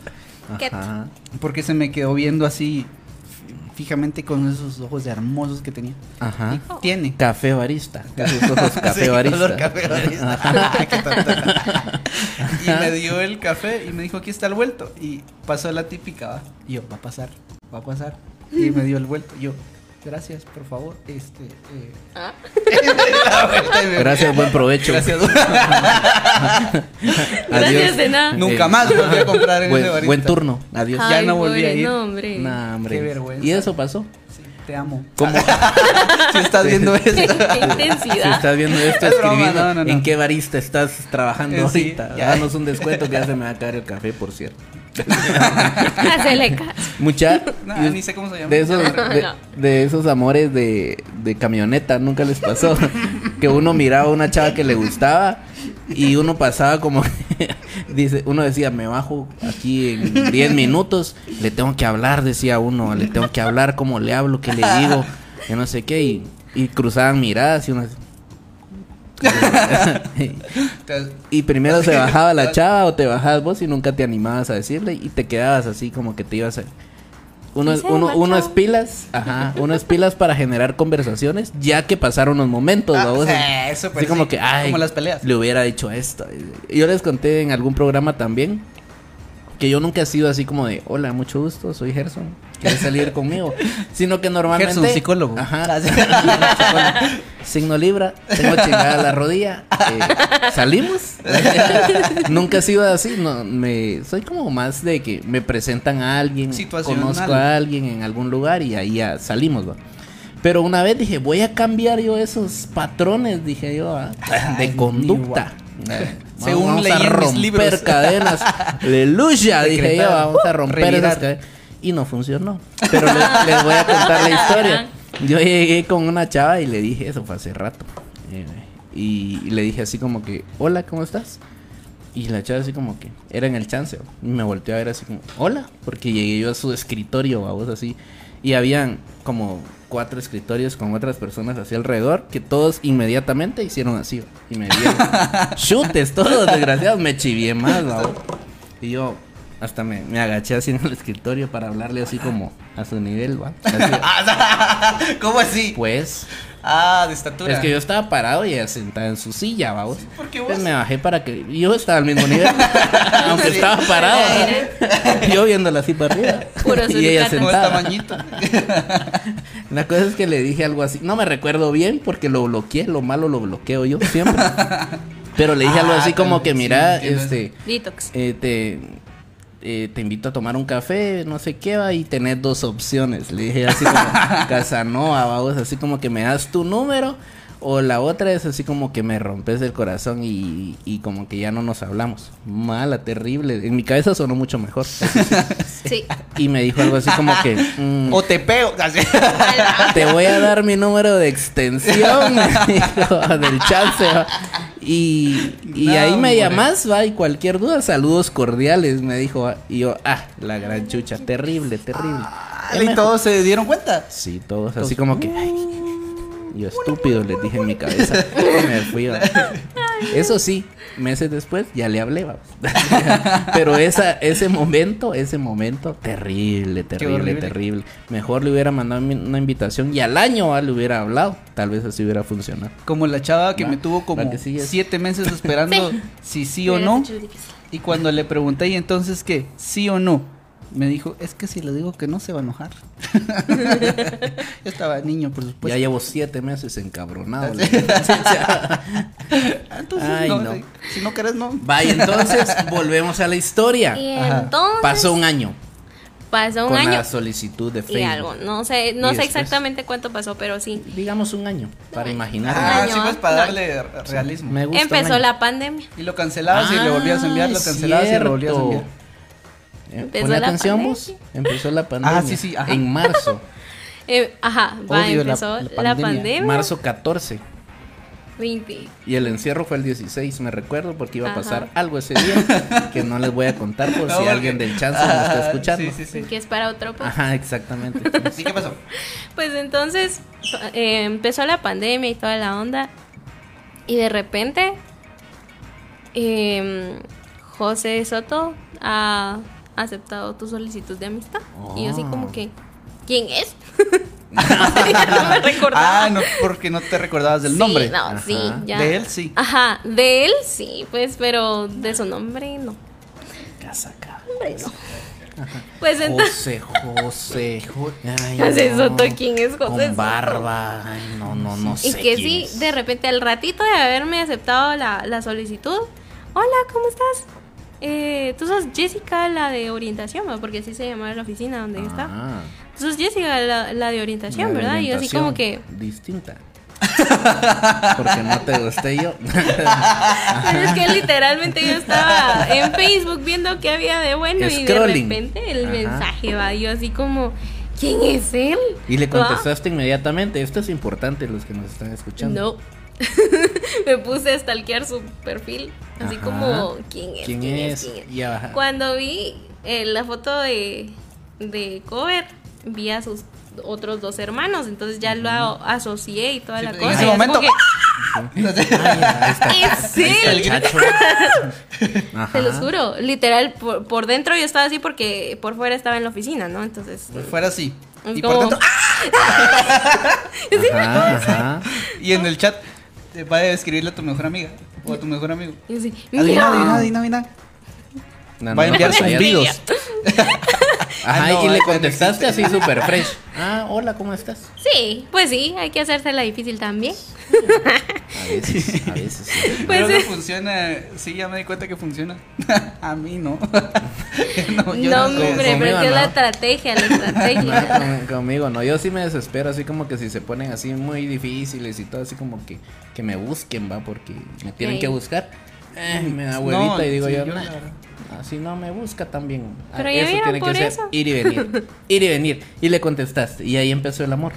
Porque se me quedó viendo así fijamente con esos ojos de hermosos que tenía. Ajá. Y tiene. Café barista. Esos ojos café Sí, barista. color café barista. Y me dio el café y me dijo, aquí está el vuelto. Y pasó la típica, ¿va? Y yo, va a pasar, va a pasar. Y me dio el vuelto. Yo, gracias, por favor. Este, eh, Ah. Gracias, buen provecho. Gracias. Gracias de nada. Nunca más volví a comprar en buen, ese buen turno. Adiós. Ya no volví a ir. No, hombre. Nah, hombre. Qué vergüenza. ¿Y eso pasó? Sí, te amo. ¿Cómo? si estás viendo esto. Qué Si intensidad. estás viendo esto, Es broma, escribiendo no, no, no. en qué barista estás trabajando Eh, sí, ahorita. ya. Danos un descuento que ya se me va a caer el café, por cierto. Hacele caso. Mucha. No, ni sé cómo se llama. De esos, de, No. de esos amores de, de camioneta, nunca les pasó. que uno miraba a una chava que le gustaba y uno pasaba como. dice, uno decía, me bajo aquí en 10 minutos, le tengo que hablar, decía uno, le tengo que hablar, cómo le hablo, qué le digo, que no sé qué, y, y cruzaban miradas y uno. Y primero se bajaba la chava o te bajabas vos y nunca te animabas a decirle y te quedabas así como que te ibas a... Uno, es pilas, ajá, uno es pilas para generar conversaciones ya que pasaron los momentos, Ah, eso, pues, así como que, ay, como las peleas. le hubiera dicho esto. Y Yo les conté en algún programa también que yo nunca he sido así como de, hola, mucho gusto, soy Gerson, ¿quieres salir conmigo? Sino que normalmente... Gerson, psicólogo. Ajá. Signo Libra, tengo chingada la rodilla. eh, ¿Salimos? Nunca he sido así. No, me, soy como más de que me presentan a alguien, conozco a alguien en algún lugar y ahí ya salimos. ¿va? Pero una vez dije, voy a cambiar yo esos patrones, dije yo. Ay, de conducta. Eh, Según vamos leí a en mis romper libros. cadenas. Aleluya, dije yo, vamos a romper Revirar. esas cadenas. Y no funcionó. Pero les, les voy a contar la historia. Yo llegué con una chava y le dije, eso fue hace rato. eh, y le dije así como que, hola, ¿cómo estás? Y la chava así como que, era en el chance. Y me volteó a ver así como, hola, porque llegué yo a su escritorio, vamos así. Y habían como cuatro escritorios con otras personas así alrededor, que todos inmediatamente hicieron así. Y me dieron chutes, todos desgraciados, me chivié más. Y yo hasta me, me agaché así en el escritorio para hablarle así como a su nivel, ¿va? Así, ¿Cómo así? pues, Ah, de estatura. es que yo estaba parado y ella sentada en su silla, vamos. ¿por qué Entonces vos? me bajé para que. Yo estaba al mismo nivel. aunque Sí. estaba parado. yo viéndola así para arriba. Puro y ella sentada. tamañito. La cosa es que le dije algo así. No me recuerdo bien porque lo bloqueé. Lo malo lo bloqueo yo siempre. Pero le dije algo Ah, así como que, sí, mira, entiendo este. Detox. eh, te, eh, te invito a tomar un café, no sé qué va, y tenés dos opciones. Le dije así como Casanova, vamos, así como que me das tu número, o la otra es así como que me rompes el corazón y, y como que ya no nos hablamos. Mala, terrible. En mi cabeza sonó mucho mejor. Sí. Y me dijo algo así como que... mm, O te pego. Así. te voy a dar mi número de extensión dijo, del chance va. y, y No, ahí me hombre. llamas va y cualquier duda saludos cordiales me dijo va. y yo ah la gran chucha terrible terrible ¿Y todos se dieron cuenta? sí todos así como que ay, yo estúpido les dije en mi cabeza me fui va. eso sí meses después ya le hablé va. pero esa ese momento ese momento terrible terrible terrible mejor le hubiera mandado una invitación y al año va, le hubiera hablado tal vez así hubiera funcionado Como la chava que Va, me tuvo como que siete meses esperando Sí. si sí o no. Y cuando le pregunté, ¿y entonces qué? ¿Sí o no? Me dijo, es que si le digo que no se va a enojar. Yo estaba niño, por supuesto. ya llevo siete meses encabronado. Entonces, Ay, no, no. Si no querés, no. Vaya, entonces volvemos a la historia. Y Ajá. entonces Pasó un año pasó un con año la solicitud de y Facebook. algo. No sé, no Y sé después- exactamente cuánto pasó, pero sí. Digamos un año para imaginar. Ah, sí, pues para no. darle realismo. Me gusta Empezó la pandemia. Y lo cancelabas y le volvías a enviar, lo Ah, cancelabas y lo volvías a cierto. enviar. Eh, Empezó ¿Ponía la atención pandemia. vos? Empezó la pandemia. Ah, sí, sí, ajá. En marzo. Eh, ajá, va, Odio la- empezó la la, pandemia. pandemia. Marzo 14. 20. Y el encierro fue el 16, me recuerdo, porque iba a Ajá. pasar algo ese día que no les voy a contar por No, si porque- alguien del chance me está Ah, escuchando. Sí, sí, sí. Que es para otro podcast. Ajá, exactamente. ¿Sí qué pasó? Pues entonces eh, empezó la pandemia y toda la onda. Y de repente, em, José Soto ha aceptado tu solicitud de amistad. Y yo así como que, ¿quién es? no me recordaba. Ah, no, porque no te recordabas del Sí, nombre. No, Ajá. sí, ya. De él sí. Ajá, de él sí, pues, pero de su nombre no. Casaca. Hombre, no. Pues entonces. José, José. Ay, José no. Soto, ¿quién es José Con Soto? barba. Ay, no, no, no sé. Y que quién sí, es. de repente al ratito de haberme aceptado la, la solicitud, hola, ¿cómo estás? Eh, Tú sos Jessica, la de orientación, porque así se llamaba la oficina donde yo estaba. Ah, Tú sos Jessica, la, la de orientación, la ¿verdad? Y yo así como que, Distinta. Porque no te gusté yo. Pero es que literalmente yo estaba en Facebook viendo qué había de bueno y de repente el Ajá. mensaje va, yo así como, ¿quién es él? Y le contestaste inmediatamente. Esto es importante, los que nos están escuchando. No. Me puse a stalkear su perfil, así Ajá. como, ¿quién es? ¿Quién es? ¿Quién es? Y ajá. Cuando vi eh, la foto de, de cover, vi a sus otros dos hermanos, entonces ya lo asocié y toda Sí, la en cosa. ese y es como momento- que, Ay. ¡Es. Ajá. Te lo juro, literal, por, por dentro yo estaba así porque por fuera estaba en la oficina, ¿no? Entonces, Pues fuera. Es Y como- por dentro. ¡ah! Ajá, ajá. Y en el chat te va a escribirle a tu mejor amiga o a tu mejor amigo. y así, Adivina, adivina, adivina, adivina. No, Va a enviar pues, zumbidos. Ajá, Ah, no, y le ahí contestaste no así súper fresh. Ah, hola, ¿cómo estás? Sí, pues sí, hay que hacérsela difícil también. A veces, a veces. sí. Pues Pero sí. no funciona. Sí, ya me di cuenta que funciona. a mí no. no, yo No, no hombre, pero conmigo es que la estrategia, la estrategia. con- conmigo no, yo sí me desespero así como que si se ponen así muy difíciles y todo así como que, que me busquen, va, porque me tienen Ok. que buscar. Eh, me da No, huevita y digo sí, yo, yo. Así no me busca también. Ah, Pero ya vieron por ser eso. ir y venir, ir y venir. Y le contestaste y ahí empezó el amor.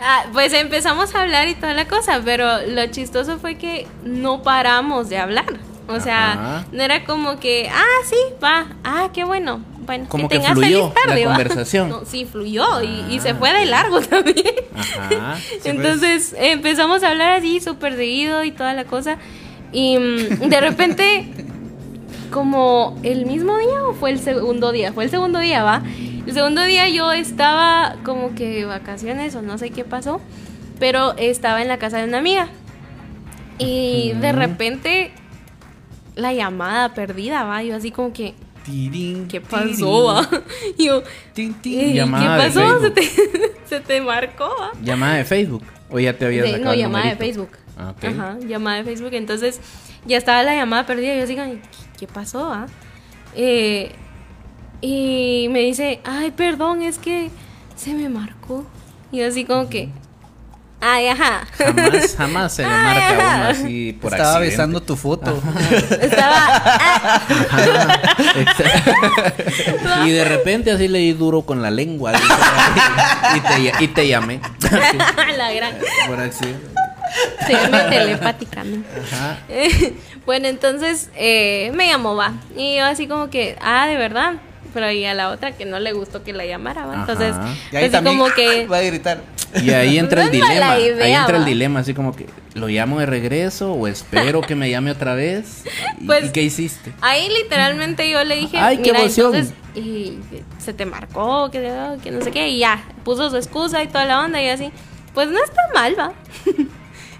Ah, pues empezamos a hablar y toda la cosa, pero lo chistoso fue que no paramos de hablar. O sea, Ajá. no era como que, ah, sí, va, ah, qué bueno. Bueno, Como que que tengas fluyó tarde, la ¿va? conversación. No, sí, fluyó y, y se Ah. fue de largo también. Ajá. pues. Entonces empezamos a hablar así súper seguido y toda la cosa. Y mm, de repente, como el mismo día o fue el segundo día, fue el segundo día, va. El segundo día yo estaba como que de vacaciones o no sé qué pasó, pero estaba en la casa de una amiga. Y de Ujú. repente la llamada perdida, va. Yo así como que, Tirín, ¿qué pasó, va? Yo, tin. "Ey, ¿qué de pasó? Se te, se te marcó, va. Llamada de Facebook. O ya te habías De- sacado no, el llamada de numerito? Facebook. Ah, ok. Ajá, llamada de Facebook. Entonces ya estaba la llamada perdida. Yo "Ay, ¿qué pasó? ah?". Eh, y me dice, ay, perdón, es que se me marcó. Y así como que, ay, ajá. Jamás, jamás se le marca uno así por Estaba accidente. besando tu foto. Estaba, ah, y de repente así le di duro con la lengua y te, y te llamé la gran. por accidente. Se llama telepáticamente. Ajá. Eh, bueno, entonces eh, me llamó, va. Y yo así como que, ah, de verdad. Pero y a la otra que no le gustó que la llamara, va. Entonces. Y ahí así también como que... va a gritar. Y ahí entra el No mala dilema. idea, ahí entra el va. dilema, así como que lo llamo de regreso o espero que me llame otra vez. ¿Y, Pues- y qué hiciste? Ahí literalmente yo le dije, Ay, qué mira, emoción". entonces, y se te marcó, que, que no sé qué, y ya, puso su excusa y toda la onda y así, pues no está mal, va.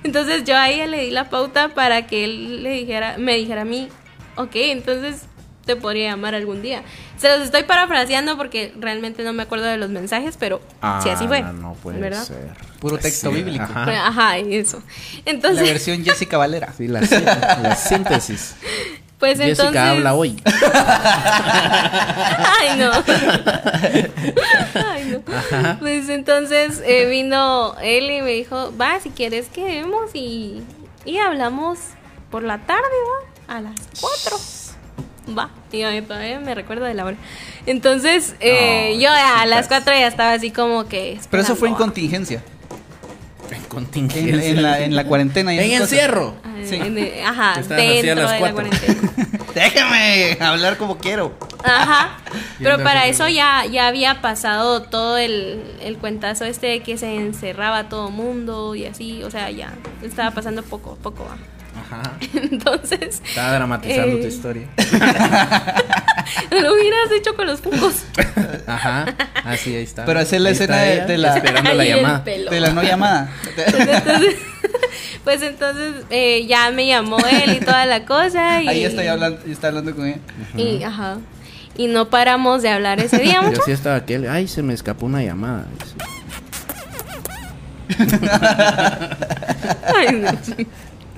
Entonces yo a ella le di la pauta para que él le dijera, me dijera a mí, ok, entonces te podría llamar algún día. Se los estoy parafraseando porque realmente no me acuerdo de los mensajes, pero sí así fue. Ah, no puede ¿verdad? ser. Puro texto Sí, bíblico. Ajá. Eso. La Entonces, versión Jessica Valera. Sí, la, sí- la síntesis. Pues Jessica entonces. habla hoy. Ay, no. Ay, no. Pues entonces eh, vino él y me dijo, va, si quieres que vemos y, y hablamos por la tarde, va, a las 4. va. Y yo todavía me recuerdo de la hora. Entonces, eh, yo a las 4 ya estaba así como que. Pero eso fue en contingencia. En En, contingencia. en la, en la cuarentena. y En encierro. Ah, Sí. en el- ajá, dentro de la cuarentena. Déjame hablar como quiero. Ajá. Pero para eso ya, ya había pasado todo el, el cuentazo este de que se encerraba todo mundo y así. O sea, ya estaba pasando poco a poco. ¿va? Ajá. Entonces, Estaba dramatizando Eh. tu historia. lo hubieras hecho con los fungos. Ajá. Así ahí está. Pero es la Ahí escena de- la- Esperando la llamada. De la no llamada. Entonces, pues entonces eh, ya me llamó él y toda la cosa. Y, Ahí está ya hablando, está hablando con ella. Y, ajá. Y no paramos de hablar ese día Yo sí estaba aquel. Ay, se me escapó una llamada. Ay, no,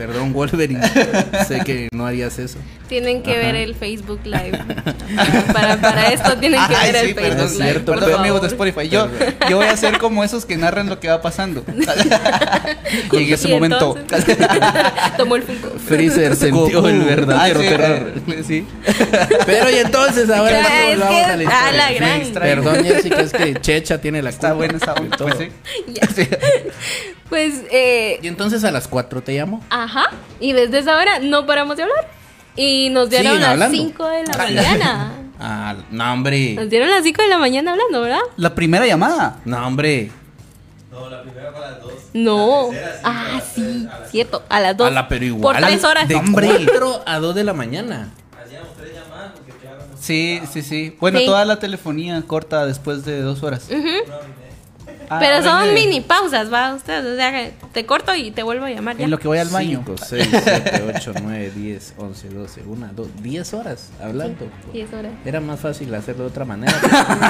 Perdón, Wolverine. sé que no harías eso. Tienen que Ajá. ver el Facebook Live. Para, para esto tienen que Ay, ver sí, el perdón, Facebook es Live. cierto, Perdón, amigos de Spotify. Yo, yo voy a ser como esos que narran lo que va pasando. y en ese Y momento. Tomó el Funko. Freezer sintió el verdadero Ah, sí, terror. eh, Sí. Pero y entonces ahora Ya, sí es volvamos que- a la a historia. la gran. Perdón, Jessica, es que Checha tiene la Está buena esa. Pues. Pues, eh, Y entonces a las 4 te llamo. ajá. Y desde esa hora no paramos de hablar. Y nos dieron Siguen las hablando. 5 de la mañana. Ah, no, hombre. Nos dieron las 5 de la mañana hablando, ¿verdad? La primera llamada. No, hombre. No. Ah, sí, cierto. A las 2. A la, pero igual. Por 3 horas. De Hombre. 4 a 2 de la mañana. Sí, sí, sí. Bueno, Sí. toda la telefonía corta después de dos horas. Ujú. Hora y son media. mini pausas, va ustedes. O sea, que te corto y te vuelvo a llamar ya. En lo que voy al baño. 5, 6, 7, 8, 9, 10, 11, 12, 1, 2, 10 horas hablando. 10 horas. Era más fácil hacerlo de otra manera.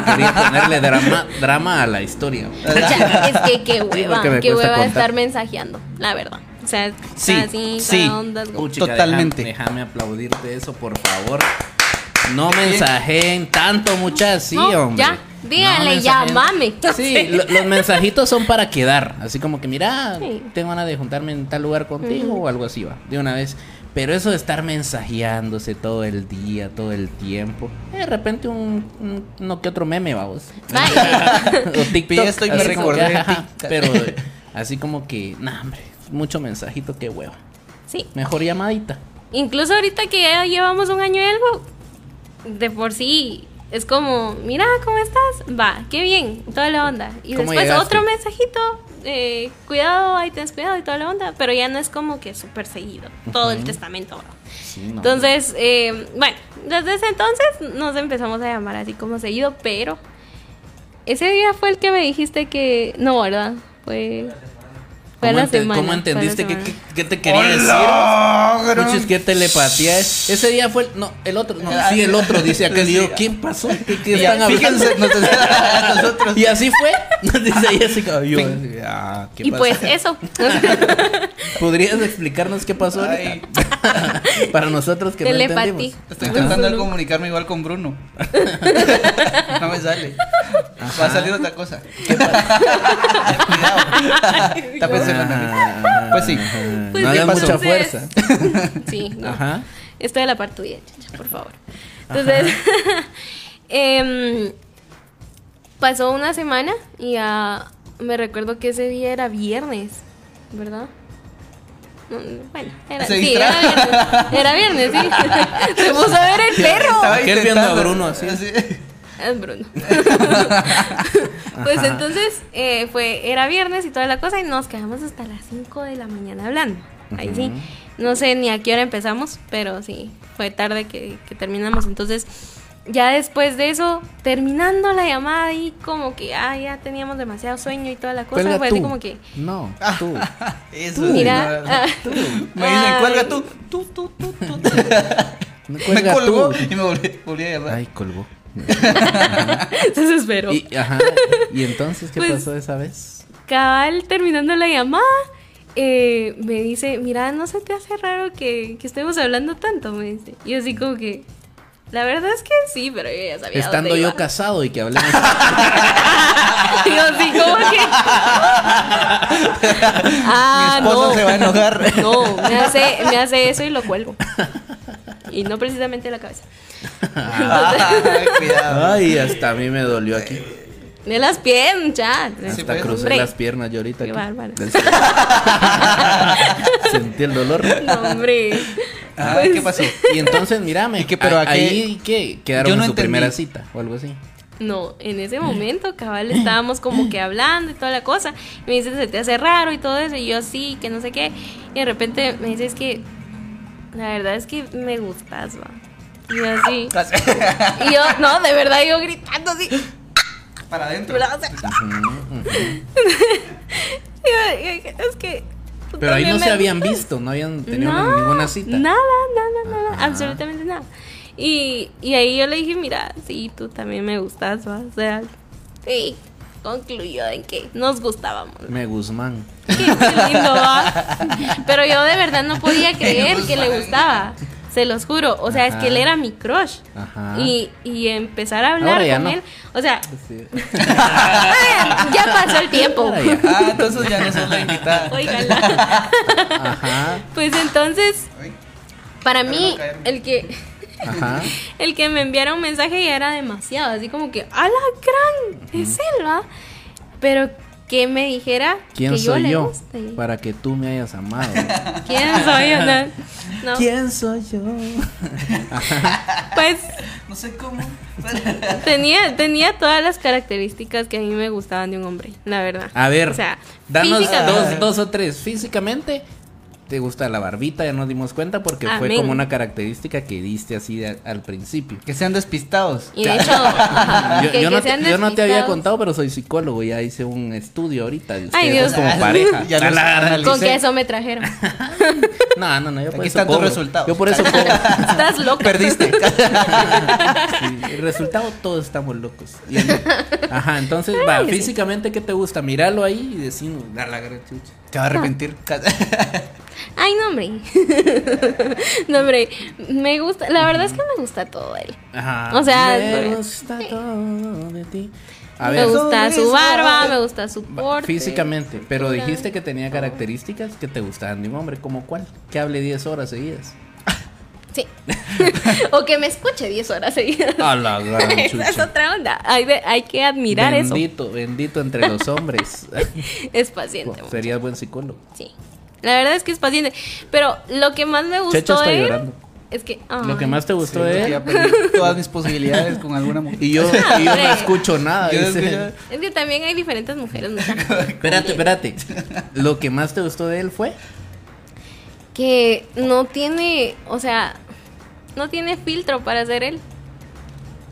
Quería ponerle drama, drama a la historia. Pucha, es que qué hueva, me qué hueva contar. estar mensajeando, la verdad. O sea, Sí, así, sí. onda como- Puchica, Totalmente. Déjame, déjame aplaudirte eso, por favor. No mensajeen tanto, muchachas. Sí, No, hombre. ya, díganle, No llámame. Sí, lo- los mensajitos son para quedar. Así como que, mira, Sí. tengo ganas de juntarme en tal lugar contigo o algo así, va. De una vez. Pero eso de estar mensajeándose todo el día, todo el tiempo. De repente un, un- no que otro meme, vamos. O TikTok. Vi esto y me así como que, ajá. Pero así como que, nah, hombre, mucho mensajito, qué hueva. Sí. Mejor llamadita. Incluso ahorita que ya llevamos un año y algo, de por sí es como, mira, ¿cómo estás? Va, qué bien, toda la onda. Y ¿Cómo después llegaste? otro mensajito, eh, cuidado, ahí tienes cuidado y toda la onda, pero ya no es como que súper seguido, todo el testamento. ¿no? Sí, no, Entonces, eh, bueno, desde ese entonces nos empezamos a llamar así como seguido, pero ese día fue el que me dijiste que no, ¿verdad? Fue, ¿Cómo, la ente- semana. ¿Cómo fue a la entendiste? ¿Qué, semana. qué, qué te quería decir? ¡Hola! Puchis, ¿qué telepatía es? Ese día fue. el- No, el otro. No, sí, el otro. Dice aquel. Y yo, ¿quién pasó? ¿Qué, qué Ya, están hablando? fíjense, nos- nosotros. Y así fue. Nos dice Jessica. Yo, ah, ¿qué Y pues eso. ¿Podrías explicarnos qué pasó? Para nosotros que Telepatía. no entendimos. Estoy intentando comunicarme igual con Bruno. No me sale. Va a salir otra cosa. Está pensando. Ah, Pues sí. ajá. Pues no sí, hagas mucha entonces- fuerza. Sí, no. Ajá. Estoy de la parte tuya, chacha, por favor. Entonces, em, pasó una semana y ya me recuerdo que ese día era viernes, ¿verdad? No, Bueno, era, sí, era viernes. Era viernes, sí. Se puso a ver el perro. Estaba viendo a Bruno así. Es Bruno. pues entonces eh, fue, era viernes y toda la cosa y nos quedamos hasta las 5 de la mañana hablando. Ahí sí. No sé ni a qué hora empezamos, pero sí, fue tarde que, que terminamos. Entonces, ya después de eso, terminando la llamada ahí como que ah, ya teníamos demasiado sueño y toda la cosa, Cuelga fue así tú. como que, No, tú. Eso mira, no, ah, Me dicen, cuelga tú. Tú, tú, tú, tú. No Me colgó tú. y me volví, volví a llamar. Ay, colgó. se desesperó. Y, ajá. ¿Y entonces qué Pues- pasó esa vez? cabal terminando la llamada, eh, me dice, mira, ¿no se te hace raro que, que estemos hablando tanto? Me dice. Y yo así como que, la verdad es que sí, pero yo ya sabía Estando dónde yo casado y que hablemos. Y yo así como que... ah, Mi esposo no. se va a enojar. No, me hace, me hace eso y lo cuelgo. Y no precisamente la cabeza. Ah, cuidado. Ay, hasta a mí me dolió aquí. De las piernas, ya. Hasta pues, crucé hombre. las piernas yo ahorita. Qué bárbaro. Sentí el dolor. No, hombre. Ah, Pues- ¿Qué pasó? Y entonces, mírame. ¿Y qué, pero a- ahí qué? Quedaron Yo no en su entendí. primera cita o algo así. No, en ese momento, cabal, estábamos como que hablando y toda la cosa. Y me dice, se te hace raro y todo eso. Y yo, sí, que no sé qué. Y de repente me dice, es que, la verdad es que me gustas, va. Y yo así. Y yo, no, de verdad, yo gritando así. Para adentro. Pero ahí no se habían visto, no habían tenido No, ninguna cita. Nada, nada, nada, Ajá. absolutamente nada. Y, y ahí yo le dije, mira, sí, tú también me gustas, ¿va? o sea, sí, concluyó en que nos gustábamos. Me Guzmán. Qué, qué lindo, ¿va? Pero yo de verdad no podía creer que le gustaba. Se los juro. O sea, es que él era mi crush. Ajá. Y, y empezar a hablar con no. él. O sea, Sí. ya pasó el tiempo. Ah, entonces ya no sos la invitada. Óigala. Ajá. Pues entonces, para mí, no el que Ajá. el que me enviara un mensaje ya era demasiado, así como que, ¡a la gran! Es él, ¿va? Pero que me dijera ¿Quién que yo soy le yo guste. para que tú me hayas amado? ¿Quién soy yo? No, no, ¿Quién soy yo? pues No sé cómo. tenía, tenía todas las características que a mí me gustaban de un hombre, la verdad. A ver, o sea, danos físicamente. dos, dos o tres. Físicamente, te gusta la barbita, ya nos dimos cuenta porque fue como una característica que diste así de- al principio. Que sean despistados. Y de hecho, ajá, Yo, que- yo que no te, sean yo no te había contado, pero soy psicólogo, ya hice un estudio ahorita de Ay, Dios. como pareja. Ya la-. Con que eso me trajeron. No, no, no, yo por Aquí eso tus resultados. Yo por eso cobro. Estás loca. Perdiste. Sí, el resultado todos estamos locos. Y ajá, entonces va, Ay, sí. físicamente ¿qué te gusta? Míralo ahí y decimos, dar la gran chucha. Te va a arrepentir. Ay, no, hombre. no, hombre. Me gusta. La verdad es que me gusta todo él. Ajá. O sea, me sí. gusta todo de ti. A me ver, gusta su barba, me gusta su porte. físicamente, pero dijiste que tenía características que te gustaban de un hombre, ¿como cuál? Que hable 10 horas seguidas. Sí. o que me escuche 10 horas seguidas. A la gran Esa es otra onda. Hay, de- hay que admirar bendito, bendito entre los hombres. eso. Es paciente. Serías buen psicólogo. Sí. La verdad es que es paciente. Pero lo que más me gustó Checho está de él llorando. es que. Lo que más te gustó de Ya él. perdí todas mis posibilidades con alguna mujer. Y yo, y yo no escucho nada. Yo dice. escucho- Es que también hay diferentes mujeres. Espérate, espérate. Lo que más te gustó de él fue. Que no tiene. O sea, no tiene filtro para ser él.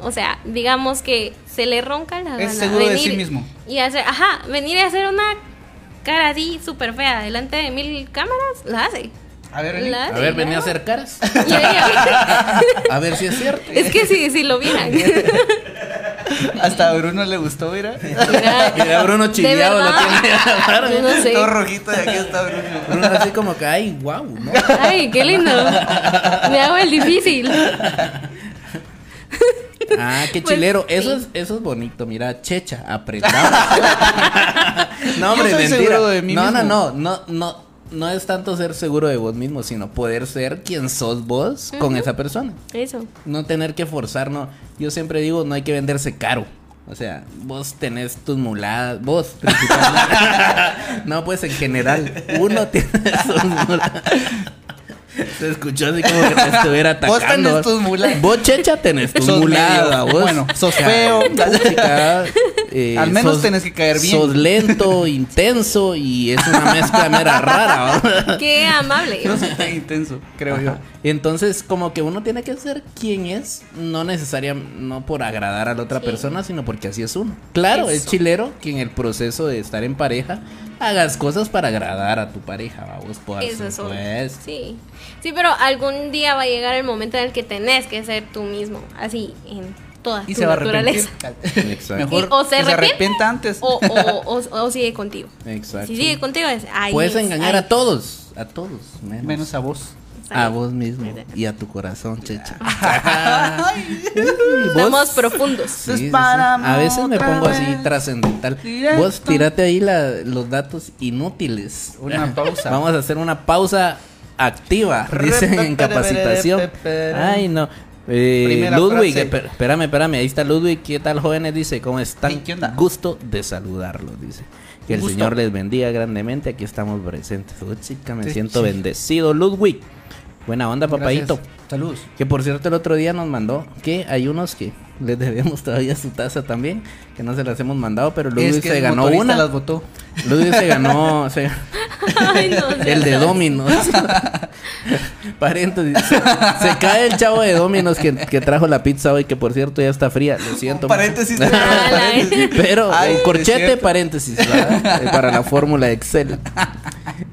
O sea, digamos que se le ronca la Es gana seguro de sí mismo. Y hacer, ajá, venir a hacer una cara así súper fea delante de mil cámaras, la hace. A ver, vení. A ver, venía a hacer caras. A ver si es cierto. es que si, si lo vieran. Hasta a Bruno le gustó, mira. Mira, Mira, Bruno de chiviado lo tiene a yo no sé. Todo rojito y aquí está Bruno. Bruno así como que, ay, wow, ¿no? Ay, qué lindo. Me hago el difícil. Ah, qué Pues, chilero. Eso, sí. es, eso es bonito, mira, checha, apretado. no, hombre, mentira. de mí no, no, mismo. no, no, no. No es tanto ser seguro de vos mismo, sino poder ser quien sos vos con esa persona. Eso. No tener que forzar, no. Yo siempre digo, no hay que venderse caro. O sea, vos tenés tus muladas, vos principalmente. no, pues en general, uno tiene sus muladas. Se escuchó así como que te estuviera atacando. Vos tenés tus muladas. Vos, checha, tenés tus Sos muladas. Vos, bueno, sos feo. eh, Al menos tenés que caer bien. Sos lento, intenso y es una mezcla mera rara. Qué amable. No soy tan intenso, creo yo. Entonces, como que uno tiene que ser quien es, no necesariamente, no por agradar a la otra Sí. persona, sino porque así es uno. Claro, es Eso. chilero que en el proceso de estar en pareja hagas cosas para agradar a tu pareja, vamos, por Eso supuesto. Sí. Sí, pero algún día va a llegar el momento en el que tenés que ser tú mismo, así, en toda Y tu se va a arrepentir. naturaleza. Exacto. Mejor Y o se que se arrepiente, arrepienta antes. O, o, o, o sigue contigo. Exacto. Si sigue contigo, es ahí. Puedes es, engañar ahí. a todos, a todos, menos, Menos a vos. A vos mismo y a tu corazón, checha. Estamos profundos. Sí, sí, sí. A veces me pongo así trascendental. Vos tírate ahí la- los datos inútiles. Una pausa. Vamos a hacer una pausa activa, dicen en capacitación. Ay, no. Eh, Ludwig, espérame, espérame, ahí está Ludwig, ¿qué tal jóvenes? Dice, ¿cómo están? Sí, ¿qué onda? Gusto de saludarlos, dice. Que el Gusto. Señor les bendiga grandemente, aquí estamos presentes. Uy, chica, me Sí, siento sí. bendecido, Ludwig. Buena onda, papayito. Gracias. Saludos. Que por cierto el otro día nos mandó que hay unos que les debemos todavía su taza también, que no se las hemos mandado, pero Ludwig Es que se el ganó una. las votó. Ludwig se ganó se- Ay, no, el de no. Dominos. Paréntesis. Se, se cae el chavo de Dominos que, que trajo la pizza hoy, que por cierto ya está fría. Lo siento. Paréntesis. paréntesis. Pero Ay, corchete, paréntesis, ¿verdad? Eh, para la fórmula Excel.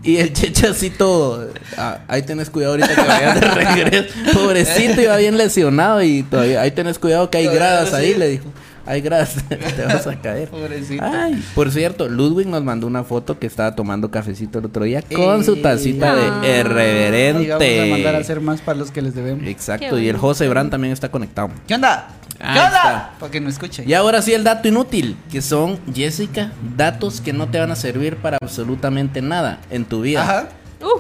Y el chechacito, ah, ahí tenés cuidado ahorita que vayas de regreso. Pobrecito, iba bien lesionado y todavía, ahí tenés cuidado que hay gradas ahí, le dijo. Hay gradas, te vas a caer. Pobrecito. Ay, por cierto, Ludwig nos mandó una foto que estaba tomando cafecito el otro día con su tacita Ah. de irreverente. Y vamos a mandar a hacer más para los que les debemos. Exacto, y el. José Brand también está conectado. ¿Qué onda? ¿Qué Ahí onda? está. Para que no escuchen. Y ahora sí el dato inútil, que son, Jessica, datos que no te van a servir para absolutamente nada en tu vida. Ajá.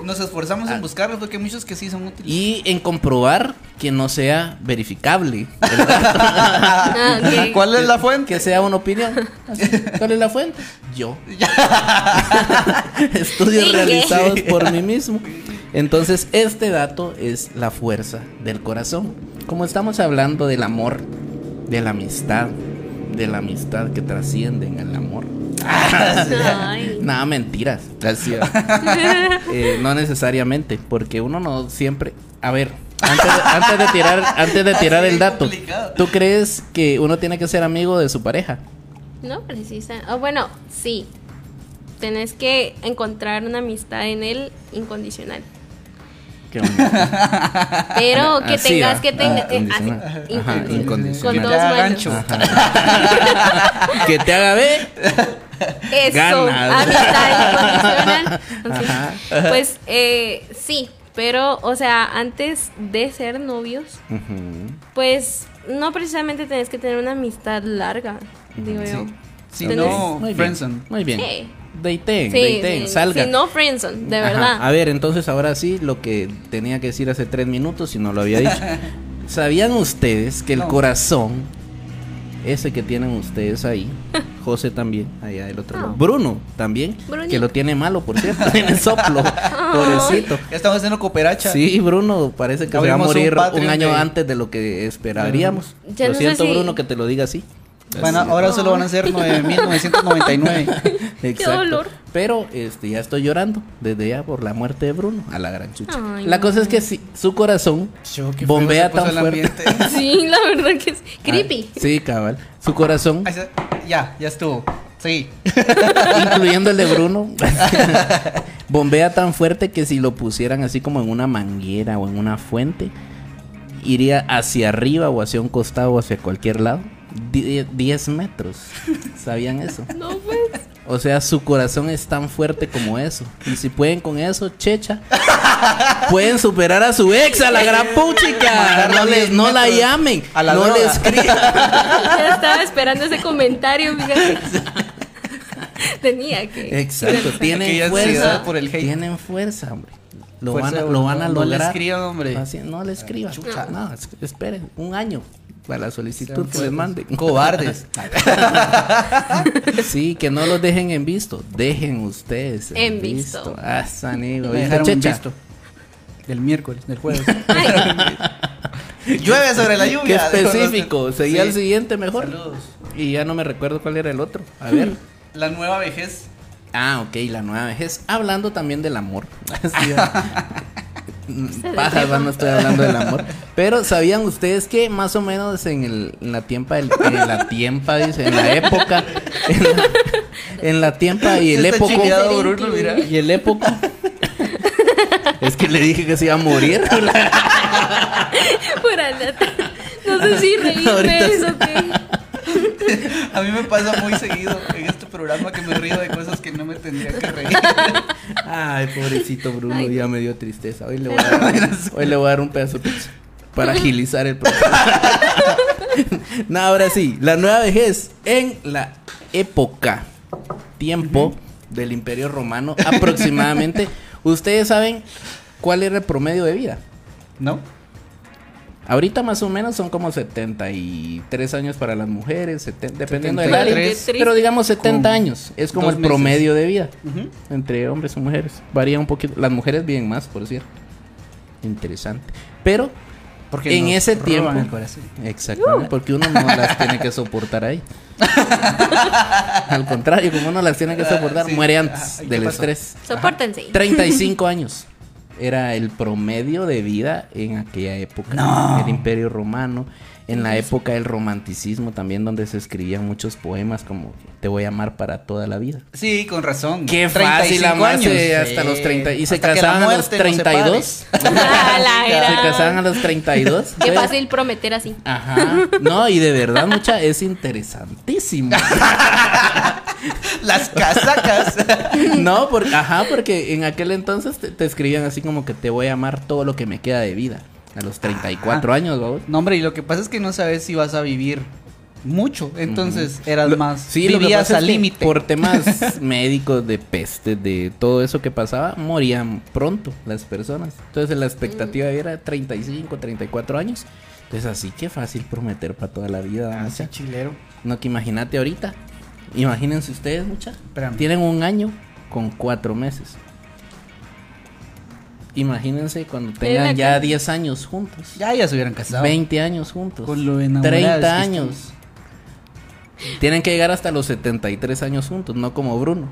Nos esforzamos Ah. en buscarlos porque hay muchos que sí son útiles. Y en comprobar que no sea verificable. Ah. ¿Cuál es la fuente? que sea una opinión. Así. ¿Cuál es la fuente? Yo. Estudios realizados por mí mismo. Entonces, este dato es la fuerza del corazón. Como estamos hablando del amor, de la amistad, de la amistad que trasciende en el amor. Nada, mentiras. Así, eh, no necesariamente, porque uno no siempre. A ver, antes de, antes de tirar, antes de tirar el dato, complicado. ¿tú crees que uno tiene que ser amigo de su pareja? No precisa. O bueno, sí. Tenés que encontrar una amistad en él incondicional. Qué bonito. Pero que Así, tengas que tenga Ah, eh, incondicional. Ajá, incondicional. Con buenos. gancho. que te haga ver. Eso, Ganas. amistad incondicional. Ajá. Pues eh, sí, pero o sea, antes de ser novios, Ujú. pues no precisamente tenés que tener una amistad larga, digo yo. Si Tenés- no, Muy bien. Muy bien. Sí. Daten, Sí, daten, sí, salga. sí, no friendzone, de Ajá. verdad. A ver, entonces ahora sí, lo que tenía que decir hace tres minutos y no lo había dicho. ¿Sabían ustedes que el No. corazón, ese que tienen ustedes ahí, José también, allá del otro Oh. lado, Bruno también, Brunito. que lo tiene malo, por cierto, tiene soplo, pobrecito. Ya estamos haciendo cooperacha. Sí, Bruno, parece que se va a Abrimos un morir un, Patreon año de- antes de lo que esperaríamos. Ya lo no siento, si- Bruno, que te lo diga así. Bueno, Así. ahora solo van a ser 9.999. Exacto. dolor. Pero este ya estoy llorando desde ya por la muerte de Bruno a la gran chucha. Ay, la no. cosa es que si su corazón Yo, qué bombea tan fuerte. Sí, la verdad que es creepy. Ah, sí, cabal. Su corazón. Ya, ya estuvo. Sí. incluyendo el de Bruno, bombea tan fuerte que si lo pusieran así como en una manguera o en una fuente, iría hacia arriba o hacia un costado o hacia cualquier lado. Die- 10 metros. ¿Sabían eso? No, pues. O sea, su corazón es tan fuerte como eso. Y si pueden con eso, checha. Pueden superar a su ex, a la gran puchica. No, les, 10 no la llamen. a la no droga. le escriban. Ya estaba esperando ese comentario, fíjate. Tenía que. Exacto, tienen Aquella fuerza. ansiedad por el hate. Tienen fuerza, hombre. Lo Fuerza van a, lo van a No le lograr. escriban, hombre. Así, no le escriban. Chucha. No, es- esperen un año para la solicitud que les manden. Cobardes. Sí, que no los dejen en visto. Dejen ustedes en, En visto. Ah, sanigo. Me ¿Viste, dejaron en Checha? visto. Del miércoles, del jueves. Llueve sobre la Qué lluvia. específico. Seguía Sí. el siguiente mejor. Saludos. Y ya no me recuerdo cuál era el otro. A ver. La nueva vejez. Ah, ok, la nueva vejez. Hablando también del amor. Ah. Pajas, no estoy hablando del amor. Pero ¿sabían ustedes que más o menos en, el, en la tiempa, del- en la tiempa, dice, en la época, en la, en la tiempa y el época, y el época. Es que le dije que se iba a morir. neta. No sé si reírme eso que. A mí me pasa muy seguido en este programa que me río de cosas que no me tendría que reír. Ay, pobrecito Bruno, Ay. ya me dio tristeza. Hoy le voy a dar, hoy le voy a dar un pedazo de pizza para agilizar el proceso. no, ahora sí, la nueva vejez en la época, tiempo del Imperio Romano aproximadamente. Ustedes saben ¿cuál era el promedio de vida? ¿No? Ahorita más o menos son como 73 años para las mujeres, 70, dependiendo del área. 73. Pero digamos 70 Con años, es como el meses. promedio de vida entre hombres y mujeres. Varía un poquito. Las mujeres viven más, por cierto. Interesante. Pero Porque en ese tiempo, el corazón. exactamente, porque uno no las tiene que soportar ahí. Al contrario, como uno las tiene que soportar, Ah, sí. muere antes ¿y qué del pasó? estrés. Sopórtense. 35 años era el promedio de vida en aquella época. No. El Imperio Romano. En la época del romanticismo también, donde se escribían muchos poemas como Te voy a amar para toda la vida. Sí, con razón. Qué fácil 35 amarse años. hasta Sí. los 30. Y se Hasta casaban a los muerte nos 32. Ah, la Se gran. casaban a los 32. Qué fácil prometer así. Ajá. No, y de verdad, mucha, es interesantísimo. Las casacas. No, porque, ajá, porque en aquel entonces te, te escribían así como que te voy a amar todo lo que me queda de vida. A los 34 años, ¿vos? no, hombre, y lo que pasa es que no sabes si vas a vivir mucho. Entonces eras Lo- más. sí, vivías al límite. Por temas médicos, de peste, de todo eso que pasaba, morían pronto las personas. Entonces la expectativa era 35, 34 años. Entonces así que fácil prometer para toda la vida. Ah, chilero. No que imagínate ahorita. Imagínense ustedes, mucha. Espérame. Tienen un año con cuatro meses. Imagínense cuando tengan ya cara. 10 años juntos. Ya, ya se hubieran casado. 20 años juntos. Con lo enamorados 30 que años. Tienen que llegar hasta los 73 años juntos, no como Bruno.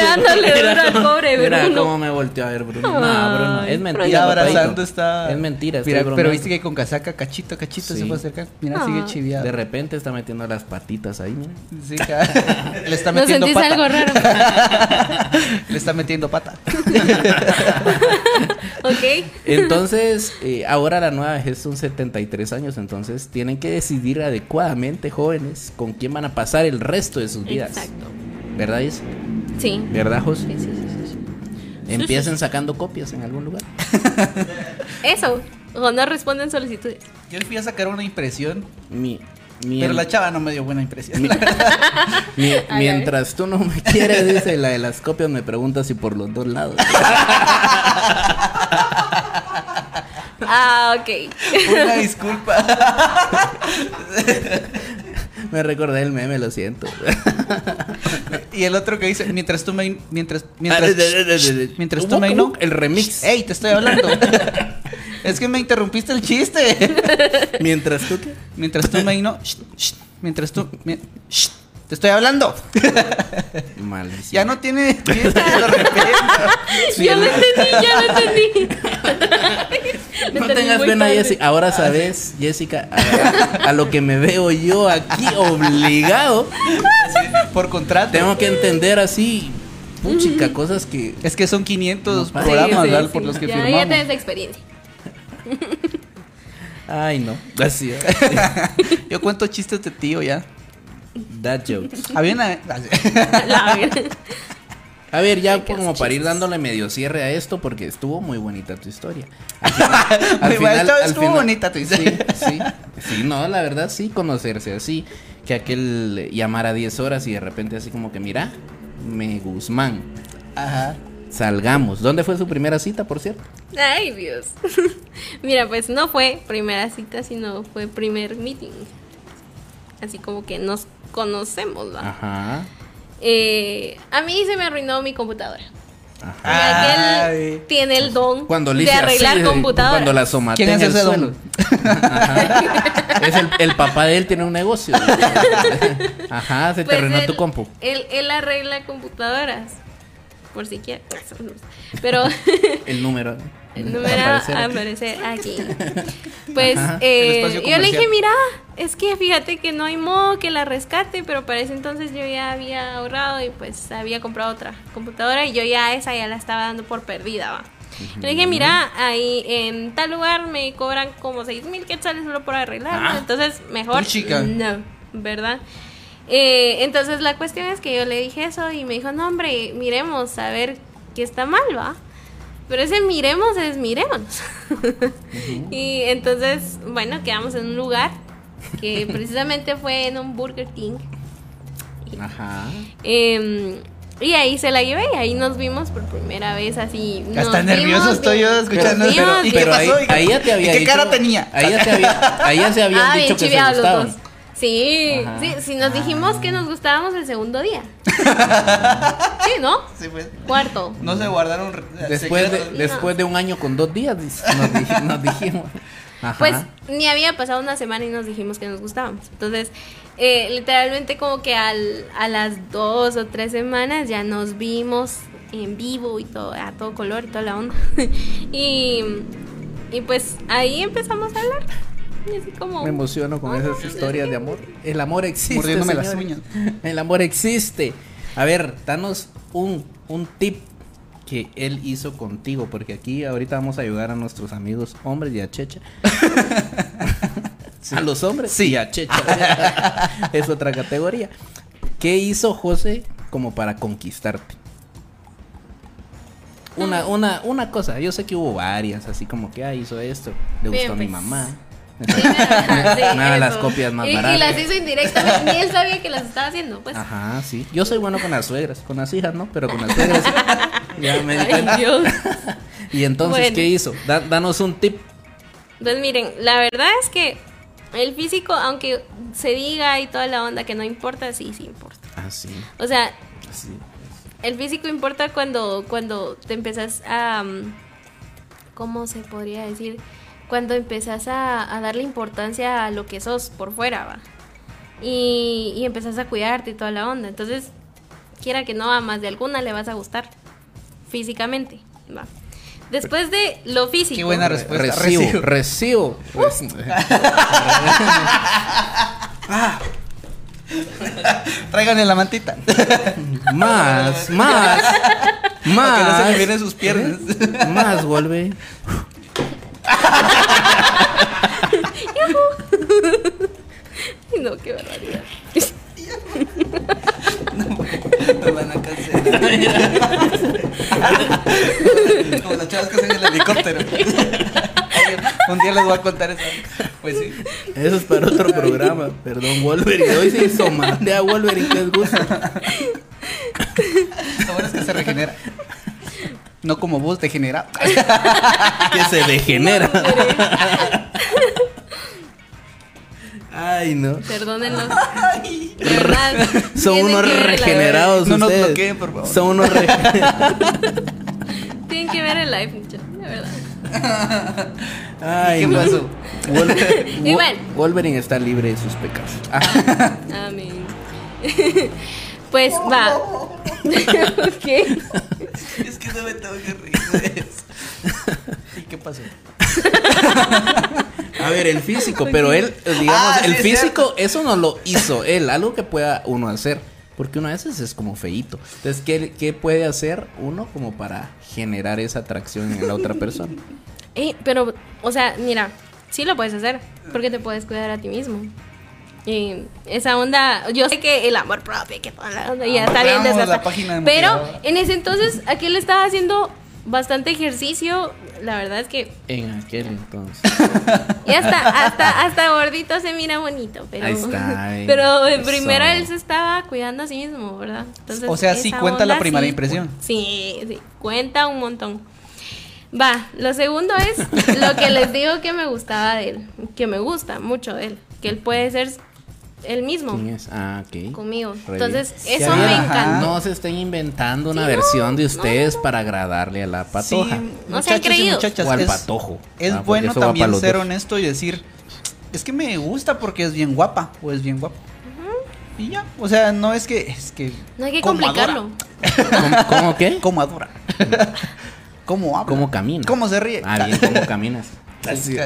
Dándole duro al pobre Mira Bruno. cómo me volteó a ver Bruno. No, Bruno, es mentira. Papadito. abrazando está. Es mentira, estoy Mira, pero viste que con casaca, cachito, cachito Sí. se fue acercando. Mira, Ah. sigue chiviado. De repente está metiendo las patitas ahí, mira. Sí, Le está ¿No metiendo sentís pata. algo raro? Le está metiendo pata. ok. Entonces, eh, ahora la nueva vejez son 73 años, entonces tienen que decidir adecuadamente, jóvenes, con quién van a pasar el resto de sus vidas. Exacto. ¿Verdad, Is? Sí. ¿Verdad, José? Sí, sí, sí. Empiecen sacando copias en algún lugar. Eso. O no responden solicitudes. Yo fui a sacar una impresión, Mi, mi- pero la chava no me dio buena impresión. mi- mi- Ay, mientras tú no me quieres, dice la de las copias, me pregunta si por los dos lados. Ah, ok. una disculpa. Me recordé el meme, lo siento. y el otro que dice, mientras tú me... Mientras... Mientras, mientras tú me... No, El remix. ¡Ey, te estoy hablando! es que me interrumpiste el chiste. Mientras tú qué? mientras tú me... No, shh, shh, mientras tú... mi- te estoy hablando. Malísimo. ya no tiene. Sí, ya lo entendí, ya lo entendí. No tengas pena, tarde. Jessica. Ahora sabes, Jessica, a, a lo que me veo yo aquí obligado. Por contrato. Tengo que entender así, puchica, cosas que. Es que son 500 No pasa. programas, Sí, sí, ¿verdad? sí. Por los que ya, firmamos. Ya tienes experiencia. Ay, no. Así. Yo cuento chistes de tío ya. That jokes. Había una... La verdad. A ver, ya como para ir dándole medio cierre a esto, porque estuvo muy bonita tu historia. Al final- al estuvo- al estuvo final- bonita tu historia. Sí, sí. Sí, no, la verdad, sí, conocerse así. Que aquel llamara 10 horas y de repente así como que, mira, me Guzmán, Ajá. salgamos. ¿Dónde fue su primera cita, por cierto? Ay, Dios. Mira, pues no fue primera cita, sino fue primer meeting. Así como que nos conocemos, ¿va? Ajá. Eh, a mí se me arruinó mi computadora. Ajá. Y aquel tiene el don Cuando le de arreglar así, computadoras. Cuando la somaté ¿Quién en es el ese don? Ajá. Es el, el papá de él tiene un negocio. Ajá, se te Pues arruinó él- tu compu. Él, él arregla computadoras. Por si quieres. Pero El número. número Aparecer aquí. aparece aquí. Pues eh, yo le dije, mira, es que fíjate que no hay modo que la rescate, pero para ese entonces yo ya había ahorrado y pues había comprado otra computadora y yo ya esa ya la estaba dando por perdida, va. Yo le dije, mira, ahí en tal lugar me cobran como seis mil quetzales solo por arreglarlo, Ah. entonces mejor Puchica. no, ¿verdad? Eh, entonces la cuestión es que yo le dije eso y me dijo, no hombre, miremos a ver qué está mal, ¿va? Pero ese miremos es miremos. y entonces, bueno, quedamos en un lugar que precisamente fue en un Burger King. Ajá. Eh, Y ahí se la llevé y ahí nos vimos por primera vez así. nos Hasta nervioso vimos estoy yo escuchando nos eso. vimos ¿Y qué Pero ahí, pasó? ¿Y qué- ahí ya te había y qué dicho- cara tenía? Ahí ya, te había, ahí ya se habían Ah, dicho que se los gustaban. dos. Sí, Ajá. sí, sí, nos dijimos que nos gustábamos el segundo día. sí, ¿no? Sí, pues. Cuarto. No se guardaron re- Después de, después de un año con dos días, nos, dij- nos dijimos. Ajá. Pues ni había pasado una semana y nos dijimos que nos gustábamos. Entonces, eh, literalmente como que al, a las dos o tres semanas ya nos vimos en vivo y todo, a todo color y toda la onda. y, y pues ahí empezamos a hablar. Y así como... Me emociono con esas historias de amor. El amor existe. Mordiéndome las uñas. El amor existe. A ver, danos un, un tip que él hizo contigo, porque aquí ahorita vamos a ayudar a nuestros amigos hombres y a Checha. A los hombres Sí. y a Checha. es otra categoría. ¿Qué hizo José como para conquistarte? Una, una, una cosa, yo sé que hubo varias, así como que ah, hizo esto, le Bien, gustó a mi pues. mamá. Sí, Me da las copias más y, y baratas. las hizo indirectamente, ni él sabía que las estaba haciendo, pues. Ajá, sí. Yo soy bueno con las suegras, con las hijas no, pero con las suegras. ya me di cuenta. Y entonces, Bueno. ¿qué hizo? Da- danos un tip. Pues miren, la verdad es que el físico, aunque se diga y toda la onda que no importa, sí, sí importa. Ah, sí. O sea, sí. el físico importa cuando, cuando te empezás a... mm, ¿Cómo se podría decir? Cuando empezás a, a darle importancia a lo que sos por fuera, va. Y, y empezás a cuidarte y toda la onda. Entonces, quiera que no, a más de alguna le vas a gustar físicamente, va. Después de lo físico... Qué buena respuesta. Recibo, recibo. Tráiganle la mantita. más, más, Para que no se más. le vienen sus piernas. Más, vuelve. No, qué barbaridad. Me van a cancelar. Como las chavas que hacen el helicóptero. Un día les voy a contar eso. Pues sí. Eso es para otro programa. Perdón, Wolverine. Hoy se hizo mal. De a Wolverine que les gusta. Lo bueno es que se regenera. No como vos, degenera. Que se degenera. Ay, no. Perdónenlos. De verdad. Son unos regenerados No nos bloqueen, por favor. Son unos regenerados. Tienen que ver el live, muchachos, de verdad. Ay, ¿Qué no. pasó? Wol- Y Wo- bueno. Wolverine está libre de sus pecados. Ah, Amén. Pues va. ok. Es que no me tengo que reír de eso. ¿Y qué pasó? a ver, el físico, pero él, digamos, Ah, sí, el es físico, eso no lo hizo él, algo que pueda uno hacer. Porque uno a veces es como feíto. Entonces, ¿qué, qué puede hacer uno como para generar esa atracción en la otra persona? Eh, pero, o sea, mira, sí lo puedes hacer. Porque te puedes cuidar a ti mismo. Y esa onda, yo sé que el amor propio, que toda la onda, ya Ah, está bien desgastada. Pero en ese entonces, aquel estaba haciendo bastante ejercicio. La verdad es que En aquel entonces. Y hasta, hasta, hasta gordito se mira bonito, pero, Ahí está, ahí. pero en Eso. primero él se estaba cuidando a sí mismo, ¿verdad? Entonces, O sea, sí cuenta la primera sí impresión. Sí, sí, cuenta un montón. Va, lo segundo es lo que les digo que me gustaba de él, que me gusta mucho de él, que él puede ser él mismo ¿Quién es? Ah, ok. conmigo. Re Entonces, bien. eso Ya me encantó. No se estén inventando una Sí, versión no, de ustedes no. para agradarle a la patoja. Sí, No y creídos. muchachas, o al es- patojo. Es Ah, bueno también ser honesto y decir, es que me gusta porque es bien guapa o es bien guapo. Y ya, o sea, no es que es que No hay que como complicarlo. ¿Cómo, cómo qué? Como adora. ¿Cómo habla? ¿Cómo camina? ¿Cómo se ríe? Ah, bien, ¿cómo caminas? Así.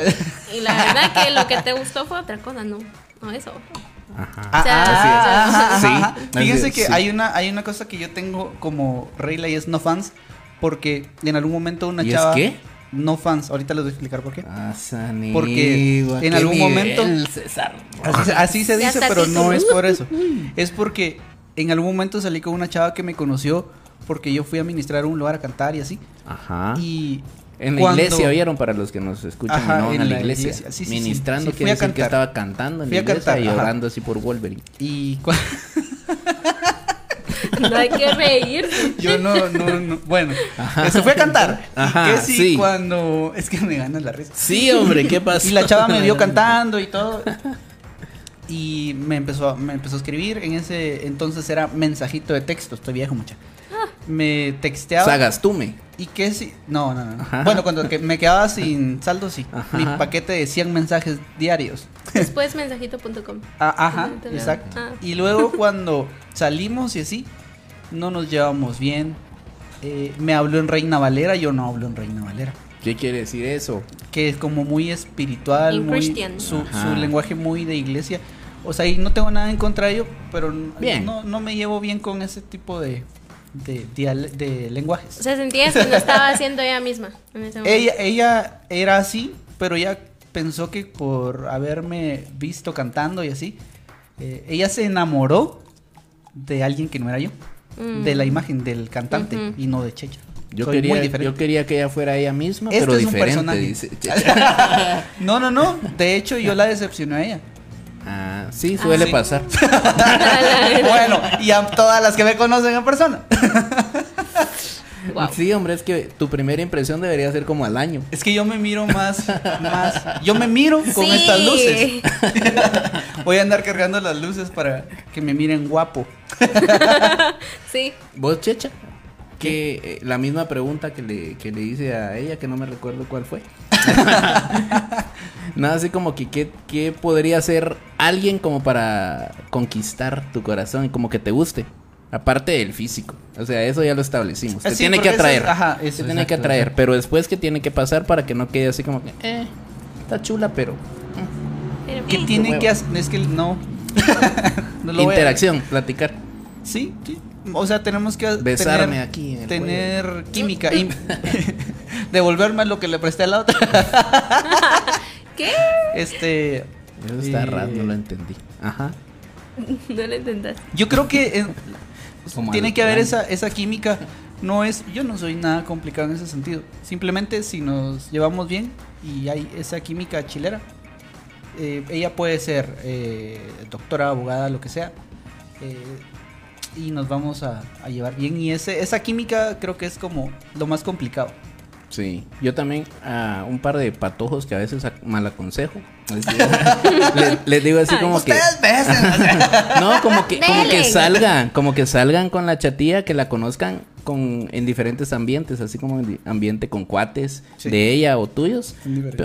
Y la verdad que lo que te gustó fue otra cosa, no, no eso. Ajá. Ah, O sea, ah, ah, ah, sí. ah, Sí. ah. Fíjense Sí. que hay una hay una cosa que yo tengo como regla y es no fans porque en algún momento una ¿Y es chava qué? no fans, ahorita les voy a explicar por qué. Ah, Sanigua, Porque en algún nivel, momento- César. Así, se- así se Ya dice, pero así no es por eso. Es porque en algún momento salí con una chava que me conoció porque yo fui a ministrar un lugar a cantar y así. Ajá. Y En la cuando- iglesia, ¿vieron? Para los que nos escuchan Ajá, y no en la la iglesia. iglesia. Sí, sí, sí. Ministrando Sí, quiere decir que estaba cantando en Fui la iglesia cantar, y ajá. llorando así por Wolverine. Y, cu- No hay que reírse. Yo no, no, no. Bueno, se fue a cantar. Ajá, y que sí, sí. cuando. Es que me gana la risa. Sí, hombre, ¿qué pasó? Y la chava me vio cantando y todo. Y me empezó, me empezó a escribir. En ese entonces era mensajito de texto. Estoy viejo, mucha. Me texteaba. Sagastume. ¿Y qué si.? No, no, no. Ajá. Bueno, cuando que me quedaba sin saldo, sí. Ajá. Mi paquete de 100 mensajes diarios. Después mensajito.com. Ah, ajá, exacto. Ah. Y luego cuando salimos y así, no nos llevamos bien. Eh, me habló en Reina Valera, yo no hablo en Reina Valera. ¿Qué quiere decir eso? Que es como muy espiritual, In muy, su, su lenguaje muy de iglesia. O sea, y no tengo nada en contra de ello, pero Bien. No, no me llevo bien con ese tipo de, de, de lenguajes. O sea, sentías que lo estaba haciendo ella misma en ese momento. Ella, ella era así, pero ella pensó que por haberme visto cantando y así, eh, ella se enamoró de alguien que no era yo, Mm. de la imagen del cantante y no de Checha. Yo Soy quería, diferente. yo quería que ella fuera ella misma, Este pero es un diferente, personaje. dice. No, no, no. De hecho, yo la decepcioné a ella. Ah, sí, suele sí. pasar. bueno, y a todas las que me conocen en persona. Wow. Sí, hombre, es que tu primera impresión debería ser como al año. Es que yo me miro más, más. Yo me miro con Sí. estas luces. Voy a andar cargando las luces para que me miren guapo. Sí. ¿Vos, Checha? Que eh, la misma pregunta que le, que le hice a ella, que no me recuerdo cuál fue. Nada, así como que ¿qué, qué podría ser alguien como para conquistar tu corazón y como que te guste. Aparte del físico. O sea, eso ya lo establecimos. Te sí, tiene que eso atraer. es- ajá, te tiene que atraer. exacto. Pero después, ¿qué tiene que pasar para que no quede así como que, eh, está chula, pero. ¿Qué tiene que hacer? Es que no. No lo voy a- Interacción, platicar. Sí, sí. O sea, tenemos que Besarme tener, aquí en el tener química y devolverme lo que le presté a la otra. ¿Qué? Este. Eso está eh, raro, no lo entendí. Ajá. No lo intentaste. Yo creo que eh, Como tiene que haber esa, esa química. No es, yo no soy nada complicado en ese sentido. Simplemente si nos llevamos bien y hay esa química chilera, eh, ella puede ser eh, doctora, abogada, lo que sea, eh, y nos vamos a, llevar bien. Y ese, esa química creo que es como lo más complicado. Sí, yo también a un par de patojos que a veces mal aconsejo. Les digo, le- les digo así Ay, como que besen. no, como que como que salgan, como que salgan con la chatía, que la conozcan con en diferentes ambientes, así como en ambiente con cuates Sí. de ella o tuyos.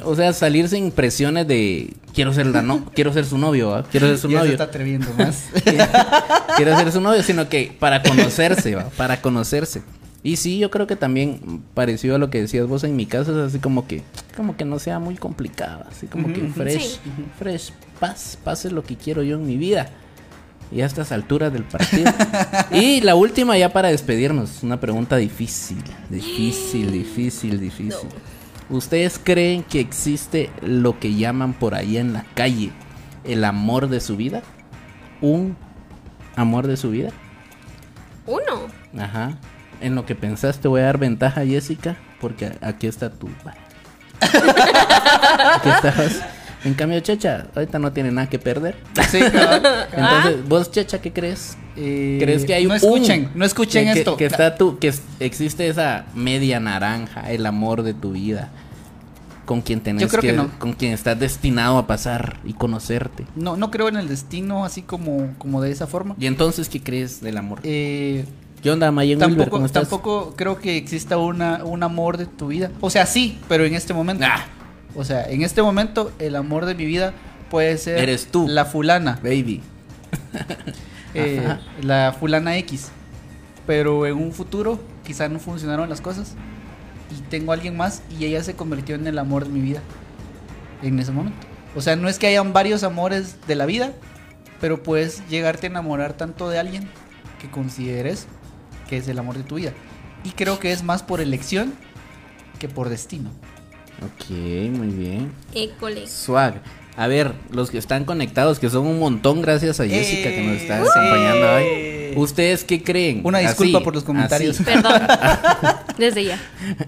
O sea, salir sin presiones de quiero ser la no, quiero ser su novio, ¿va? quiero ser su ya se novio. está atreviendo más. quiero ser su novio, sino que para conocerse, ¿va? para conocerse. Y sí, yo creo que también parecido a lo que decías vos en mi caso, es así como que, como que no sea muy complicado, así como que fresh, Sí. fresh, paz, paz es lo que quiero yo en mi vida. Y a estas alturas del partido. y la última ya para despedirnos, una pregunta difícil, difícil, difícil, difícil. ¿Ustedes creen que existe lo que llaman por ahí en la calle el amor de su vida? ¿Un amor de su vida? Uno. Ajá. En lo que pensaste voy a dar ventaja, Jessica, porque a- aquí está tu... Aquí estás. En cambio, Checha, ahorita no tiene nada que perder. Sí, cabal. Entonces, vos, Checha, ¿qué crees? Eh, ¿Crees que hay no un... escuchen, no escuchen que- que- esto. Que, está tu, que existe esa media naranja, el amor de tu vida, con quien tenés Yo creo que no. con quien estás destinado a pasar y conocerte. No, no creo en el destino así como, como de esa forma. Y entonces, ¿qué crees del amor? Eh, ¿Qué onda, Mayen tampoco, ¿Cómo estás? tampoco creo que exista una, un amor de tu vida. O sea, sí, pero en este momento. O sea, en este momento el amor de mi vida puede ser Eres tú. la fulana, Baby. eh, la fulana X. Pero en un futuro quizá no funcionaron las cosas y tengo a alguien más y ella se convirtió en el amor de mi vida en ese momento. O sea, no es que hayan varios amores de la vida, pero puedes llegarte a enamorar tanto de alguien que consideres que es el amor de tu vida. Y creo que es más por elección que por destino. Ok, muy bien. École. Swag. A ver, los que están conectados, que son un montón, gracias a Jessica que nos está Eh, acompañando hoy. eh. ¿Ustedes qué creen? Una disculpa Así, por los comentarios. así. Perdón. Desde ya.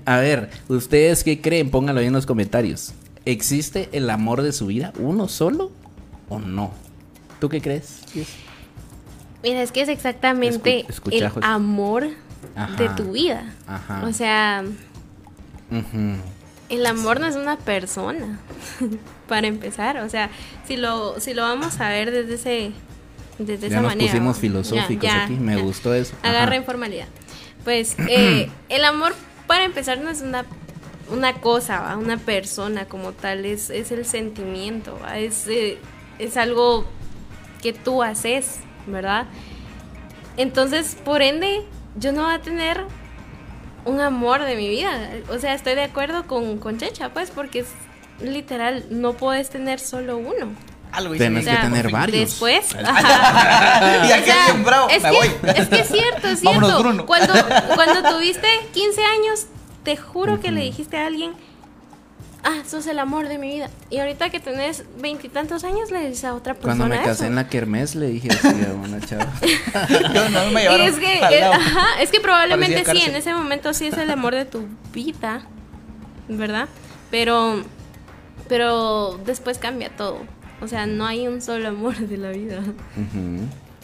A ver, ¿ustedes qué creen? Pónganlo ahí en los comentarios. ¿Existe el amor de su vida? ¿Uno solo o no? ¿Tú qué crees? Mira, es que es exactamente Escu- escucha, el José. amor Ajá. de tu vida. Ajá. O sea, el amor no es una persona, para empezar. O sea, si lo, si lo vamos a ver desde ese desde Ya esa nos manera. pusimos filosóficos Ya, ya, aquí, me gustó eso. Agarra informalidad. Pues eh, el amor, para empezar, no es una, una cosa, ¿va? una persona como tal, es, es el sentimiento, ¿va? Es, eh, es algo que tú haces, ¿verdad? Entonces, por ende, yo no voy a tener un amor de mi vida. O sea, estoy de acuerdo con, con Checha, pues, porque es literal, no puedes tener solo uno. Algo Tienes hice que tener varios. Después, y aquí O sea, bien bravo, es, me que, voy. es que es cierto, es Vámonos, cierto. Bruno. Cuando, cuando tuviste 15 años, te juro que le dijiste a alguien, ah, sos el amor de mi vida. Y ahorita que tenés veintitantos años, le dices a otra persona Cuando me casé eso. en la kermés le dije así a una chava. Yo no me Y es que, ajá, es que probablemente sí, en ese momento sí es el amor de tu vida, ¿verdad? Pero, pero después cambia todo. O sea, no hay un solo amor de la vida.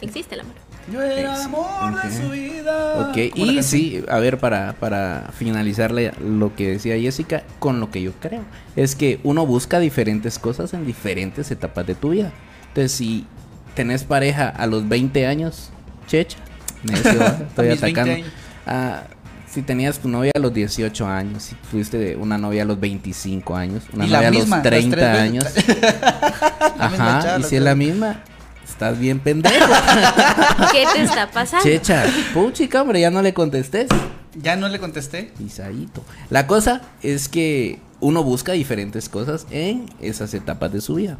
Existe el amor. Yo era amor Ok. de su vida. Ok, y canción. sí, a ver, para, para finalizarle lo que decía Jessica, con lo que yo creo, es que uno busca diferentes cosas en diferentes etapas de tu vida. Entonces, si tenés pareja a los 20 años, checha, estoy mis 20 atacando. Ah, si tenías tu novia a los 18 años, si fuiste una novia a los 25 años, una novia a los 30 tres veces. años. Ajá, y si es la misma, estás bien pendejo. ¿Qué te está pasando? Checha, puchica, hombre, ya no le contestes. Ya no le contesté. Pisadito. La cosa es que uno busca diferentes cosas en esas etapas de su vida.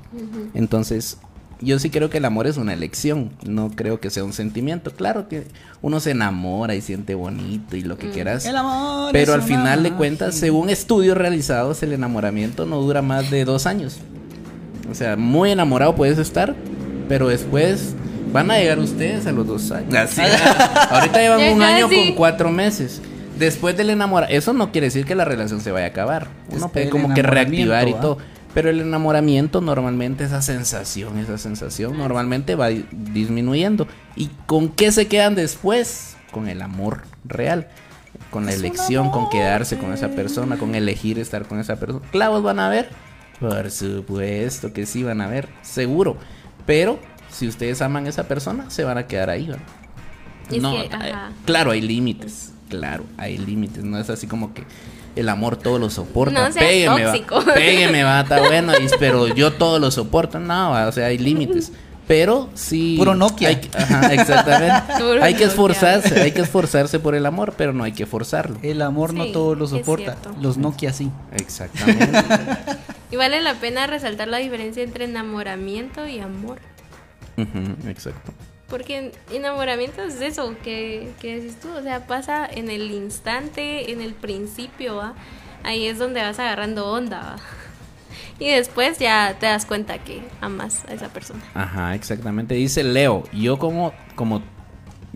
Entonces, yo sí creo que el amor es una elección, no creo que sea un sentimiento. Claro que uno se enamora y siente bonito y lo que quieras. El amor. Pero es al final de cuentas, según estudios realizados, el enamoramiento no dura más de dos años. O sea, muy enamorado puedes estar, pero después van a llegar ustedes a los dos años. Así, ahorita llevan un año con cuatro meses. Después del enamoramiento, eso no quiere decir que la relación se vaya a acabar. Uno puede como que reactivar y todo. Pero el enamoramiento normalmente, esa sensación, esa sensación normalmente va di- disminuyendo. ¿Y con qué se quedan después? Con el amor real. Con la Es elección, con quedarse con esa persona, con elegir estar con esa persona. ¿Clavos van a ver? Por supuesto que sí van a ver, seguro. Pero si ustedes aman a esa persona, se van a quedar ahí. ¿verdad? No, que, claro, hay límites. Claro, hay límites. No es así como que el amor todo lo soporta. No pégueme, va, pégueme, va, está bueno. pero yo todo lo soporto. No, va, o sea, hay límites. Pero sí. Puro Nokia. hay ajá, exactamente. Puro hay que Nokia. esforzarse, hay que esforzarse por el amor, pero no hay que forzarlo. El amor no todo lo soporta. Los Nokia sí. Exactamente. Y vale la pena resaltar la diferencia entre enamoramiento y amor. Ujú, exacto. Porque enamoramiento es eso que, que decís tú, o sea, pasa en el instante, en el principio, ¿va? Ahí es donde vas agarrando onda, ¿va? Y después ya te das cuenta que amas a esa persona. Ajá, exactamente. Dice Leo, yo como, como,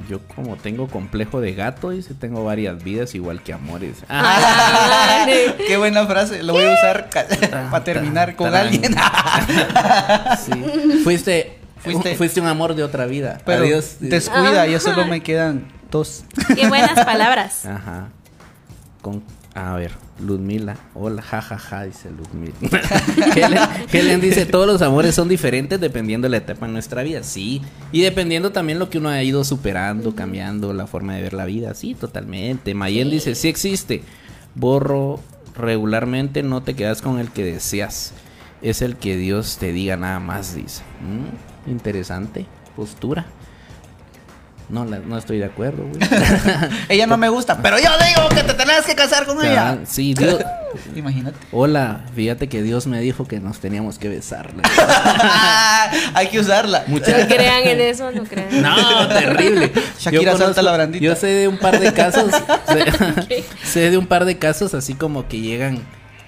yo como tengo complejo de gato, dice, tengo varias vidas igual que amores. Ah, Qué buena frase. Lo voy a usar para terminar con alguien. sí. Fuiste, Fuiste- fuiste, un amor de otra vida. Pero Adiós. descuida, ya solo Ajá. me quedan dos. Qué buenas palabras. Ajá. Con, a ver, Ludmila. Hola, jajaja, dice Ludmila. Helen, Helen dice, todos los amores son diferentes dependiendo de la etapa en nuestra vida. Sí. Y dependiendo también lo que uno ha ido superando, cambiando la forma de ver la vida. Sí, totalmente. Mayen dice, sí existe. Borro regularmente, no te quedas con el que deseas. Es el que Dios te diga nada más, dice. Mm, interesante postura. No, la- no estoy de acuerdo, güey. Ella no me gusta, pero yo digo que te tenés que casar con ella. Ah, Sí, Dios. Imagínate. Hola, fíjate que Dios me dijo que nos teníamos que besar. Hay que usarla. No crean en eso, no crean. No, terrible. Shakira, Yo salta la brandita. Yo sé de un par de casos. sé, sé de un par de casos así como que llegan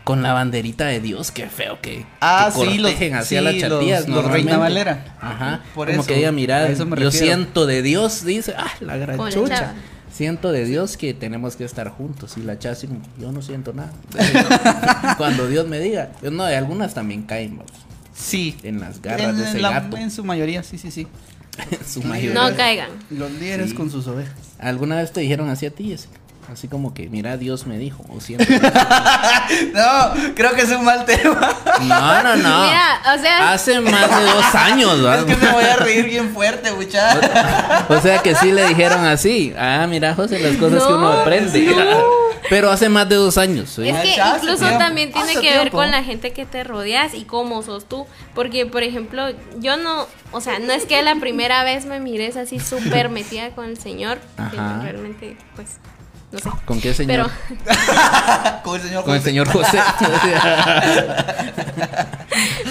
con la banderita de Dios. Qué feo que, Ah, que sí, los- hacia sí, las los- chatías. los normalmente. Reina Valera. Ajá. Por como eso, que diga, mira, a eso me yo refiero. siento de Dios, dice. Ah, la gran chucha. chava. Siento de Dios que tenemos que estar juntos. Y la como, yo no siento nada. Cuando Dios me diga. No, de algunas también caen, vamos, Sí. en las garras En, de ese la- gato. en su mayoría, sí, sí, sí. En su mayoría. No caigan. Los líderes Sí. con sus ovejas. ¿Alguna vez te dijeron así a ti, Jessica? Así como que, mira, Dios me dijo, o siempre. No, creo que es un mal tema. No, no, no. Mira, o sea- Hace más de dos años, Es ¿verdad? que me voy a reír bien fuerte, muchachos. O sea que sí le dijeron así. Ah, mira, José, las cosas que uno No, aprende. no. Pero hace más de dos años. ¿sí? Es que incluso tiempo, también tiene hace que ver con la gente que te rodeas y cómo sos tú. Porque, por ejemplo, yo no, o sea, no es que la primera vez me mires así súper metida con el Señor. que Ajá. realmente, pues, no sé. ¿Con qué señor? Pero, Con el señor Con el José. señor José.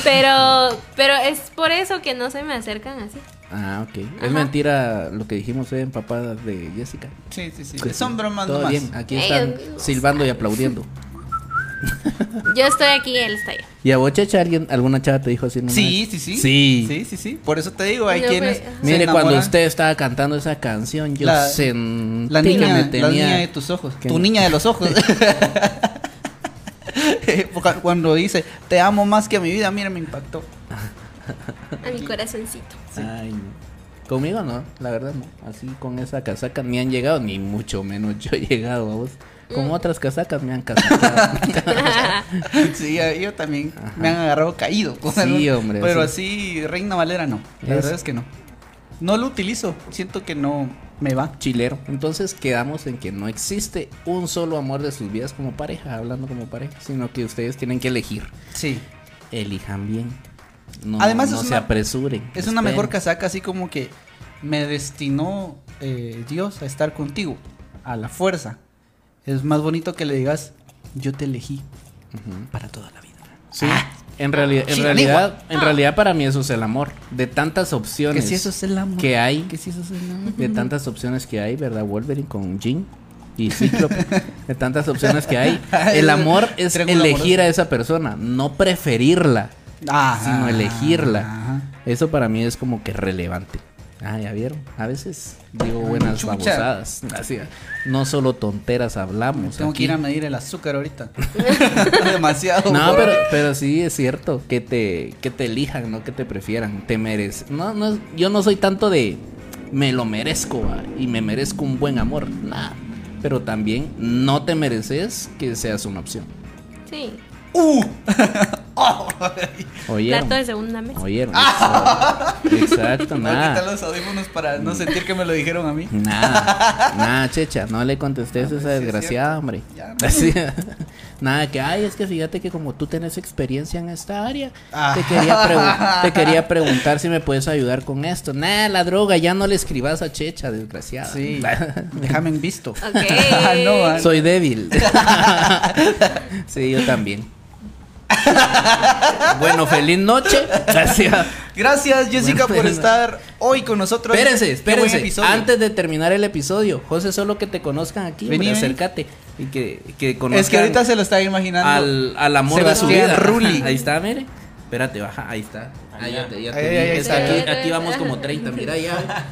pero, pero es por eso que no se me acercan así. ah, ok. Es mentira lo que dijimos hoy en papá de Jessica. Sí, sí, sí. Que Son bromas Todo nomás. bien. Aquí están silbando y aplaudiendo. Yo estoy aquí, él está allá. ¿Y a vos, Checha, alguien, alguna chava te dijo así? nomás? Sí, sí, sí. Sí. Sí, sí, sí. Por eso te digo, hay No, quienes. pues, Mire, cuando usted estaba cantando esa canción, yo La- sentí La que niña, me la tenía... niña de tus ojos. que Tu me- niña de los ojos. Cuando dice, te amo más que a mi vida, mira, me impactó. A mi corazoncito. Ay, no. Conmigo no, la verdad no. Así con esa casaca ni han llegado, ni mucho menos yo he llegado a vos. Con Mm. otras casacas me han casacado. Sí, yo también me han agarrado caído. con Sí, algo. hombre, Pero sí. así, Reina Valera no. La Es- verdad es que no. No lo utilizo. Siento que no me va. Chilero. Entonces quedamos en que no existe un solo amor de sus vidas como pareja, hablando como pareja, sino que ustedes tienen que elegir. Sí. Elijan bien. No, Además, no se una- apresuren. Es una mejor casaca, así como que me destinó eh, Dios a estar contigo. A la fuerza. Es más bonito que le digas, yo te elegí para toda la vida. Sí. En, reali- en realidad, en realidad para mí eso es el amor. De tantas Que opciones si eso es el amor. que hay, Que si eso es el amor. de tantas opciones que hay, ¿verdad? Wolverine con Jean y Cíclope, de tantas opciones que hay. El amor es Triángulo elegir amoroso. a esa persona, no preferirla, Ah, sino elegirla. ajá. Eso para mí es como que relevante. Ah, ya vieron. A veces digo buenas chucha. babosadas. Así, no solo tonteras hablamos. Tengo aquí. que ir a medir el azúcar ahorita. Demasiado. No, pero, pero sí es cierto que te, que te elijan, no que te prefieran, te mereces. No, no, es- yo no soy tanto de me lo merezco va, y me merezco un buen amor, nah. Pero también no te mereces que seas una opción. Sí. ¡Uh! ¿Oyeron? Plato de segunda mesa. ¿Oyeron? Exacto, Exacto, Voy a quitar nada. los audífonos para no sentir que me lo dijeron a mí. Nada, nada, checha, no le contestes a esa sí es desgraciada, hombre. Ya, no. Así, nada, que, ay, es que fíjate que como tú tenés experiencia en esta área, Ah. te, quería pregu- te quería preguntar si me puedes ayudar con esto. Nada, la droga, ya no le escribas a checha, desgraciada. Sí. Déjame en visto. Ok. no, ah, Soy débil. sí, yo también. bueno, feliz noche. Gracias. Gracias, Jessica, Bueno, por estar hoy con nosotros. Espérense, espérense. Antes de terminar el episodio, José, solo que te conozcan aquí, Vení, hombre, acércate. Y que, que conozcan Es que ahorita se lo estaba imaginando. al, al amor de su Sebastián vida. Rulli. Ahí está, mire. Espérate, baja, ahí está. Ahí ya te, ya te Ahí, vi. ahí, ahí Es que está. aquí, aquí vamos como 30, mira ya.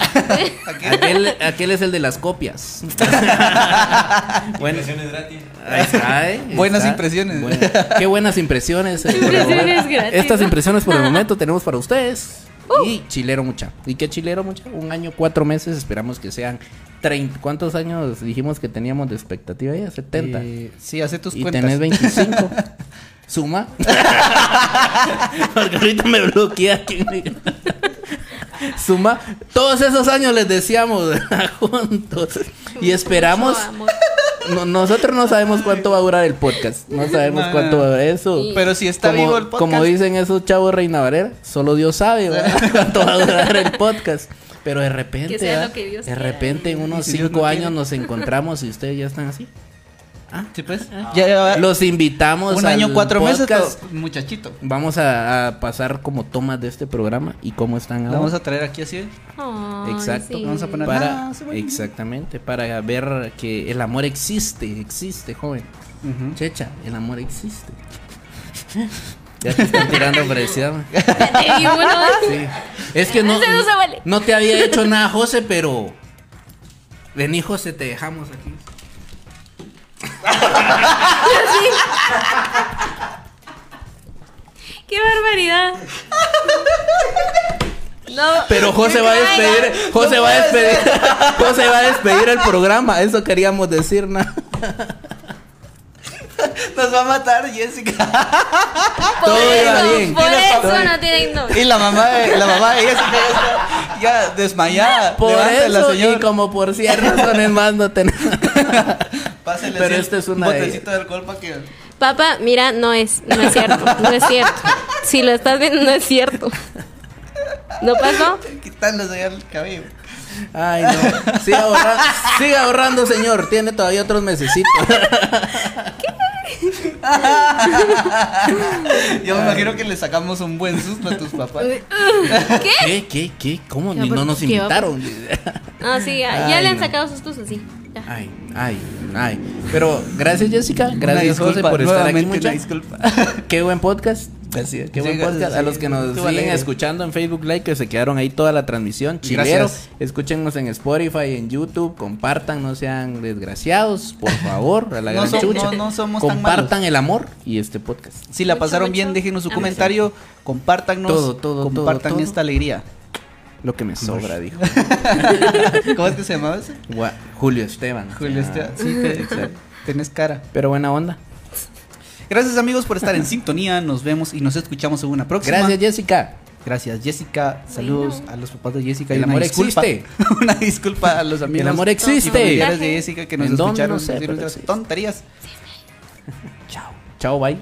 Aquel, aquel es el de las copias. bueno, gratis. ¿eh? Buenas está. impresiones. Bueno, qué buenas impresiones. eh, Impresiones gratis. Estas impresiones por el momento tenemos para ustedes. Y chilero mucha. ¿Y qué chilero mucha? Un año, cuatro meses. Esperamos que sean 30. ¿Cuántos años dijimos que teníamos de expectativa ya? 70. Eh, sí, hace tus y cuentas. tenés 25. Suma. Porque ahorita me bloquea aquí. Suma. Todos esos años les decíamos juntos. Y esperamos. No- nosotros no sabemos cuánto va a durar el podcast. No sabemos No, cuánto va a durar eso. Pero si está como, vivo el podcast. como dicen esos chavos Reina Valera, solo Dios sabe ¿verdad? cuánto va a durar el podcast. Pero de repente, Que sea lo que Dios de quiera. repente en unos si cinco no años quiere. nos encontramos y ustedes ya están así. Sí, pues. Ya lleva Los invitamos un año, al cuatro meses, podcast. to- muchachito. Vamos a, a pasar como tomas de este programa y cómo están ahora. vamos a traer aquí así. Ay, Exacto. sí. Vamos a poner- para Ah, exactamente para ver que el amor existe, existe, joven. Checha, el amor existe. Ya te están tirando presión. Sí. Es que no, no se vale. no te había hecho nada, José, pero. Vení, José, te dejamos aquí. Qué barbaridad. No. Pero José va a despedir, José No va a despedir, José va a despedir el programa, eso queríamos decir, ¿no? Nos va a matar Jessica. Por Todo eso, iba bien. por eso no tiene no. Y la mamá de, la mamá de Jessica ya está ya desmayada. Por Levántela, eso señor. y como por ciertas razones más no tenemos. Pásele Pero esta es una un de- botecito de alcohol para que Papá, mira, no es, no es cierto, no es cierto. Si lo estás viendo, no es cierto. ¿No pasó? quitándose ya el cabello. Ay, no. Siga ahorrando, siga ahorrando, señor. Tiene todavía otros mesecitos. Yo me imagino que le sacamos un buen susto a tus papás. ¿Qué? ¿Qué? ¿Qué? ¿Qué? ¿Cómo? Ni no ¿por nos invitaron. Ah, sí, ya, ya Ay, le han no. sacado sustos así. Ya. Ay, ay, ay. Pero gracias, Jessica. Gracias, Una José, disculpa, por estar aquí. mucha. disculpa. Qué buen podcast. Así es, qué Sí, buen podcast. A los que nos siguen alegre. escuchando en Facebook Live, que se quedaron ahí toda la transmisión. Chilero. Escúchenos en Spotify, en YouTube. Compartan, no sean desgraciados, por favor. A la No gran chucha. no- no somos tan Compartan el amor y este podcast. Si la pasaron bien, déjenos su comentario, compártanos, Todo, todo, todo, compartan todo. esta alegría. Lo que me sobra, dijo. ¿Cómo es que se llamaba ese? Gua- Julio Esteban. Julio Esteban. Sí, te- tenés cara. Pero buena onda. Gracias amigos por estar en sintonía. Nos vemos y nos escuchamos en una próxima. Gracias Jessica. Gracias Jessica. Saludos a los papás de Jessica. y El amor existe. una disculpa a los amigos. El amor existe. Y de Jessica que nos escucharon. No sé, nos tonterías. Sí, Chao. Chao, bye.